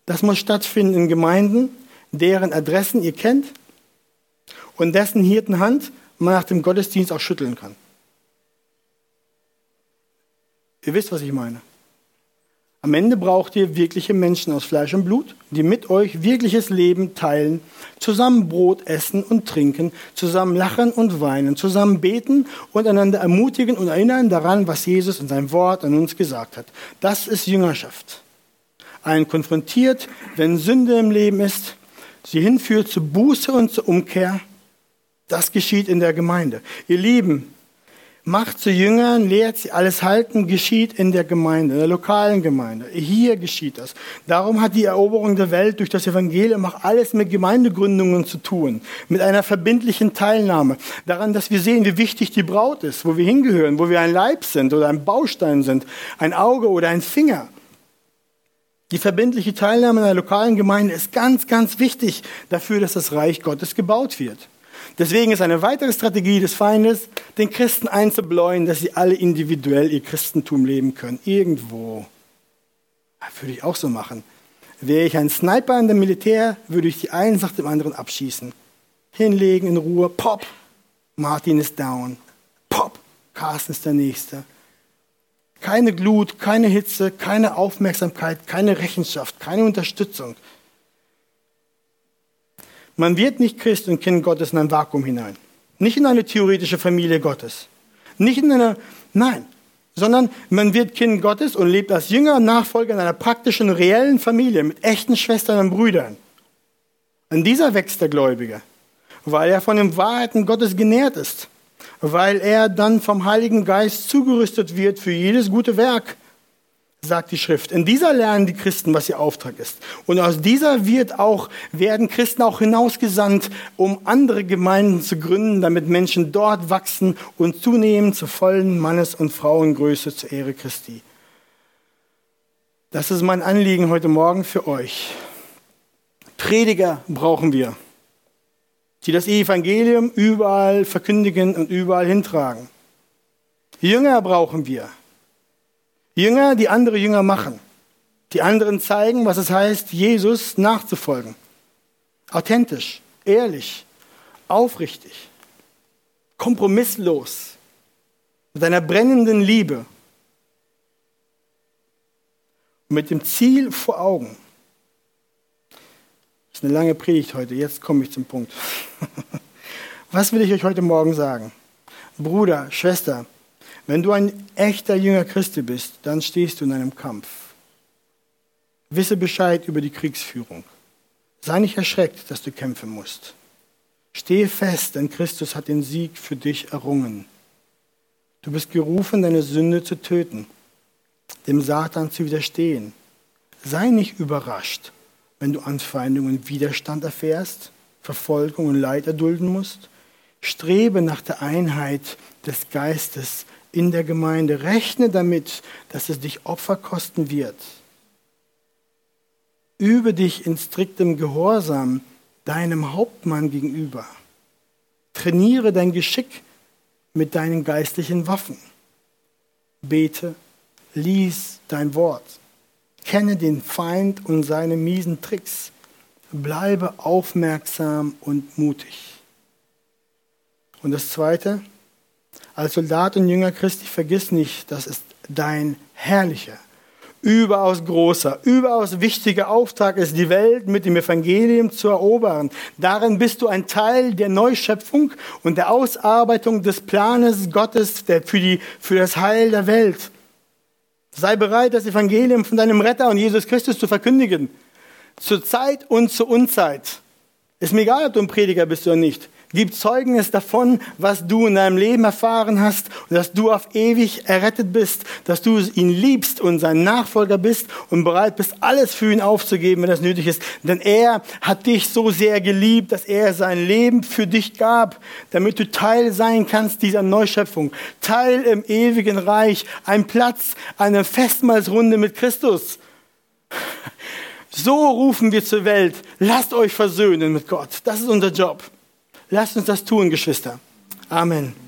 das muss stattfinden in Gemeinden, deren Adressen ihr kennt und dessen Hirtenhand man nach dem Gottesdienst auch schütteln kann. Ihr wisst, was ich meine. Am Ende braucht ihr wirkliche Menschen aus Fleisch und Blut, die mit euch wirkliches Leben teilen, zusammen Brot essen und trinken, zusammen lachen und weinen, zusammen beten und einander ermutigen und erinnern daran, was Jesus in seinem Wort an uns gesagt hat. Das ist Jüngerschaft. Einen konfrontiert, wenn Sünde im Leben ist, sie hinführt zu Buße und zur Umkehr. Das geschieht in der Gemeinde. Ihr Lieben, macht zu Jüngern, lehrt sie alles halten, geschieht in der Gemeinde, in der lokalen Gemeinde. Hier geschieht das. Darum hat die Eroberung der Welt durch das Evangelium auch alles mit Gemeindegründungen zu tun, mit einer verbindlichen Teilnahme, daran, dass wir sehen, wie wichtig die Braut ist, wo wir hingehören, wo wir ein Leib sind oder ein Baustein sind, ein Auge oder ein Finger. Die verbindliche Teilnahme in einer lokalen Gemeinde ist ganz, ganz wichtig dafür, dass das Reich Gottes gebaut wird. Deswegen ist eine weitere Strategie des Feindes, den Christen einzubläuen, dass sie alle individuell ihr Christentum leben können. Irgendwo. Würde ich auch so machen. Wäre ich ein Sniper in dem Militär, würde ich die einen nach dem anderen abschießen. Hinlegen in Ruhe, pop, Martin ist down. Pop, Carsten ist der Nächste. Keine Glut, keine Hitze, keine Aufmerksamkeit, keine Rechenschaft, keine Unterstützung. Man wird nicht Christ und Kind Gottes in ein Vakuum hinein. Nicht in eine theoretische Familie Gottes. Nicht in eine, nein, sondern man wird Kind Gottes und lebt als Jünger Nachfolger in einer praktischen, reellen Familie mit echten Schwestern und Brüdern. An dieser wächst der Gläubige, weil er von den Wahrheiten Gottes genährt ist, weil er dann vom Heiligen Geist zugerüstet wird für jedes gute Werk sagt die Schrift. In dieser lernen die Christen, was ihr Auftrag ist. Und aus dieser wird auch, werden Christen auch hinausgesandt, um andere Gemeinden zu gründen, damit Menschen dort wachsen und zunehmen zur vollen Mannes- und Frauengröße zur Ehre Christi. Das ist mein Anliegen heute Morgen für euch. Prediger brauchen wir, die das Evangelium überall verkündigen und überall hintragen. Jünger brauchen wir, Jünger, die andere Jünger machen. Die anderen zeigen, was es heißt, Jesus nachzufolgen. Authentisch, ehrlich, aufrichtig, kompromisslos, mit einer brennenden Liebe. mit dem Ziel vor Augen. Das ist eine lange Predigt heute, jetzt komme ich zum Punkt. Was will ich euch heute Morgen sagen? Bruder, Schwester, wenn du ein echter Jünger Christi bist, dann stehst du in einem Kampf. Wisse Bescheid über die Kriegsführung. Sei nicht erschreckt, dass du kämpfen musst. Stehe fest, denn Christus hat den Sieg für dich errungen. Du bist gerufen, deine Sünde zu töten, dem Satan zu widerstehen. Sei nicht überrascht, wenn du Anfeindungen und Widerstand erfährst, Verfolgung und Leid erdulden musst. Strebe nach der Einheit des Geistes in der Gemeinde. Rechne damit, dass es dich Opfer kosten wird. Übe dich in striktem Gehorsam deinem Hauptmann gegenüber. Trainiere dein Geschick mit deinen geistlichen Waffen. Bete, lies dein Wort. Kenne den Feind und seine miesen Tricks. Bleibe aufmerksam und mutig. Und das Zweite, als Soldat und Jünger Christi, vergiss nicht, das ist dein herrlicher, überaus großer, überaus wichtiger Auftrag ist, die Welt mit dem Evangelium zu erobern. Darin bist du ein Teil der Neuschöpfung und der Ausarbeitung des Planes Gottes für, die, für das Heil der Welt. Sei bereit, das Evangelium von deinem Retter und Jesus Christus zu verkündigen. Zur Zeit und zur Unzeit. Ist mir egal, ob du ein Prediger bist oder nicht. Gib Zeugnis davon, was du in deinem Leben erfahren hast dass du auf ewig errettet bist, dass du ihn liebst und sein Nachfolger bist und bereit bist, alles für ihn aufzugeben, wenn das nötig ist. Denn er hat dich so sehr geliebt, dass er sein Leben für dich gab, damit du Teil sein kannst dieser Neuschöpfung, Teil im ewigen Reich, ein Platz, eine Festmahlsrunde mit Christus. So rufen wir zur Welt, lasst euch versöhnen mit Gott. Das ist unser Job. Lasst uns das tun, Geschwister. Amen.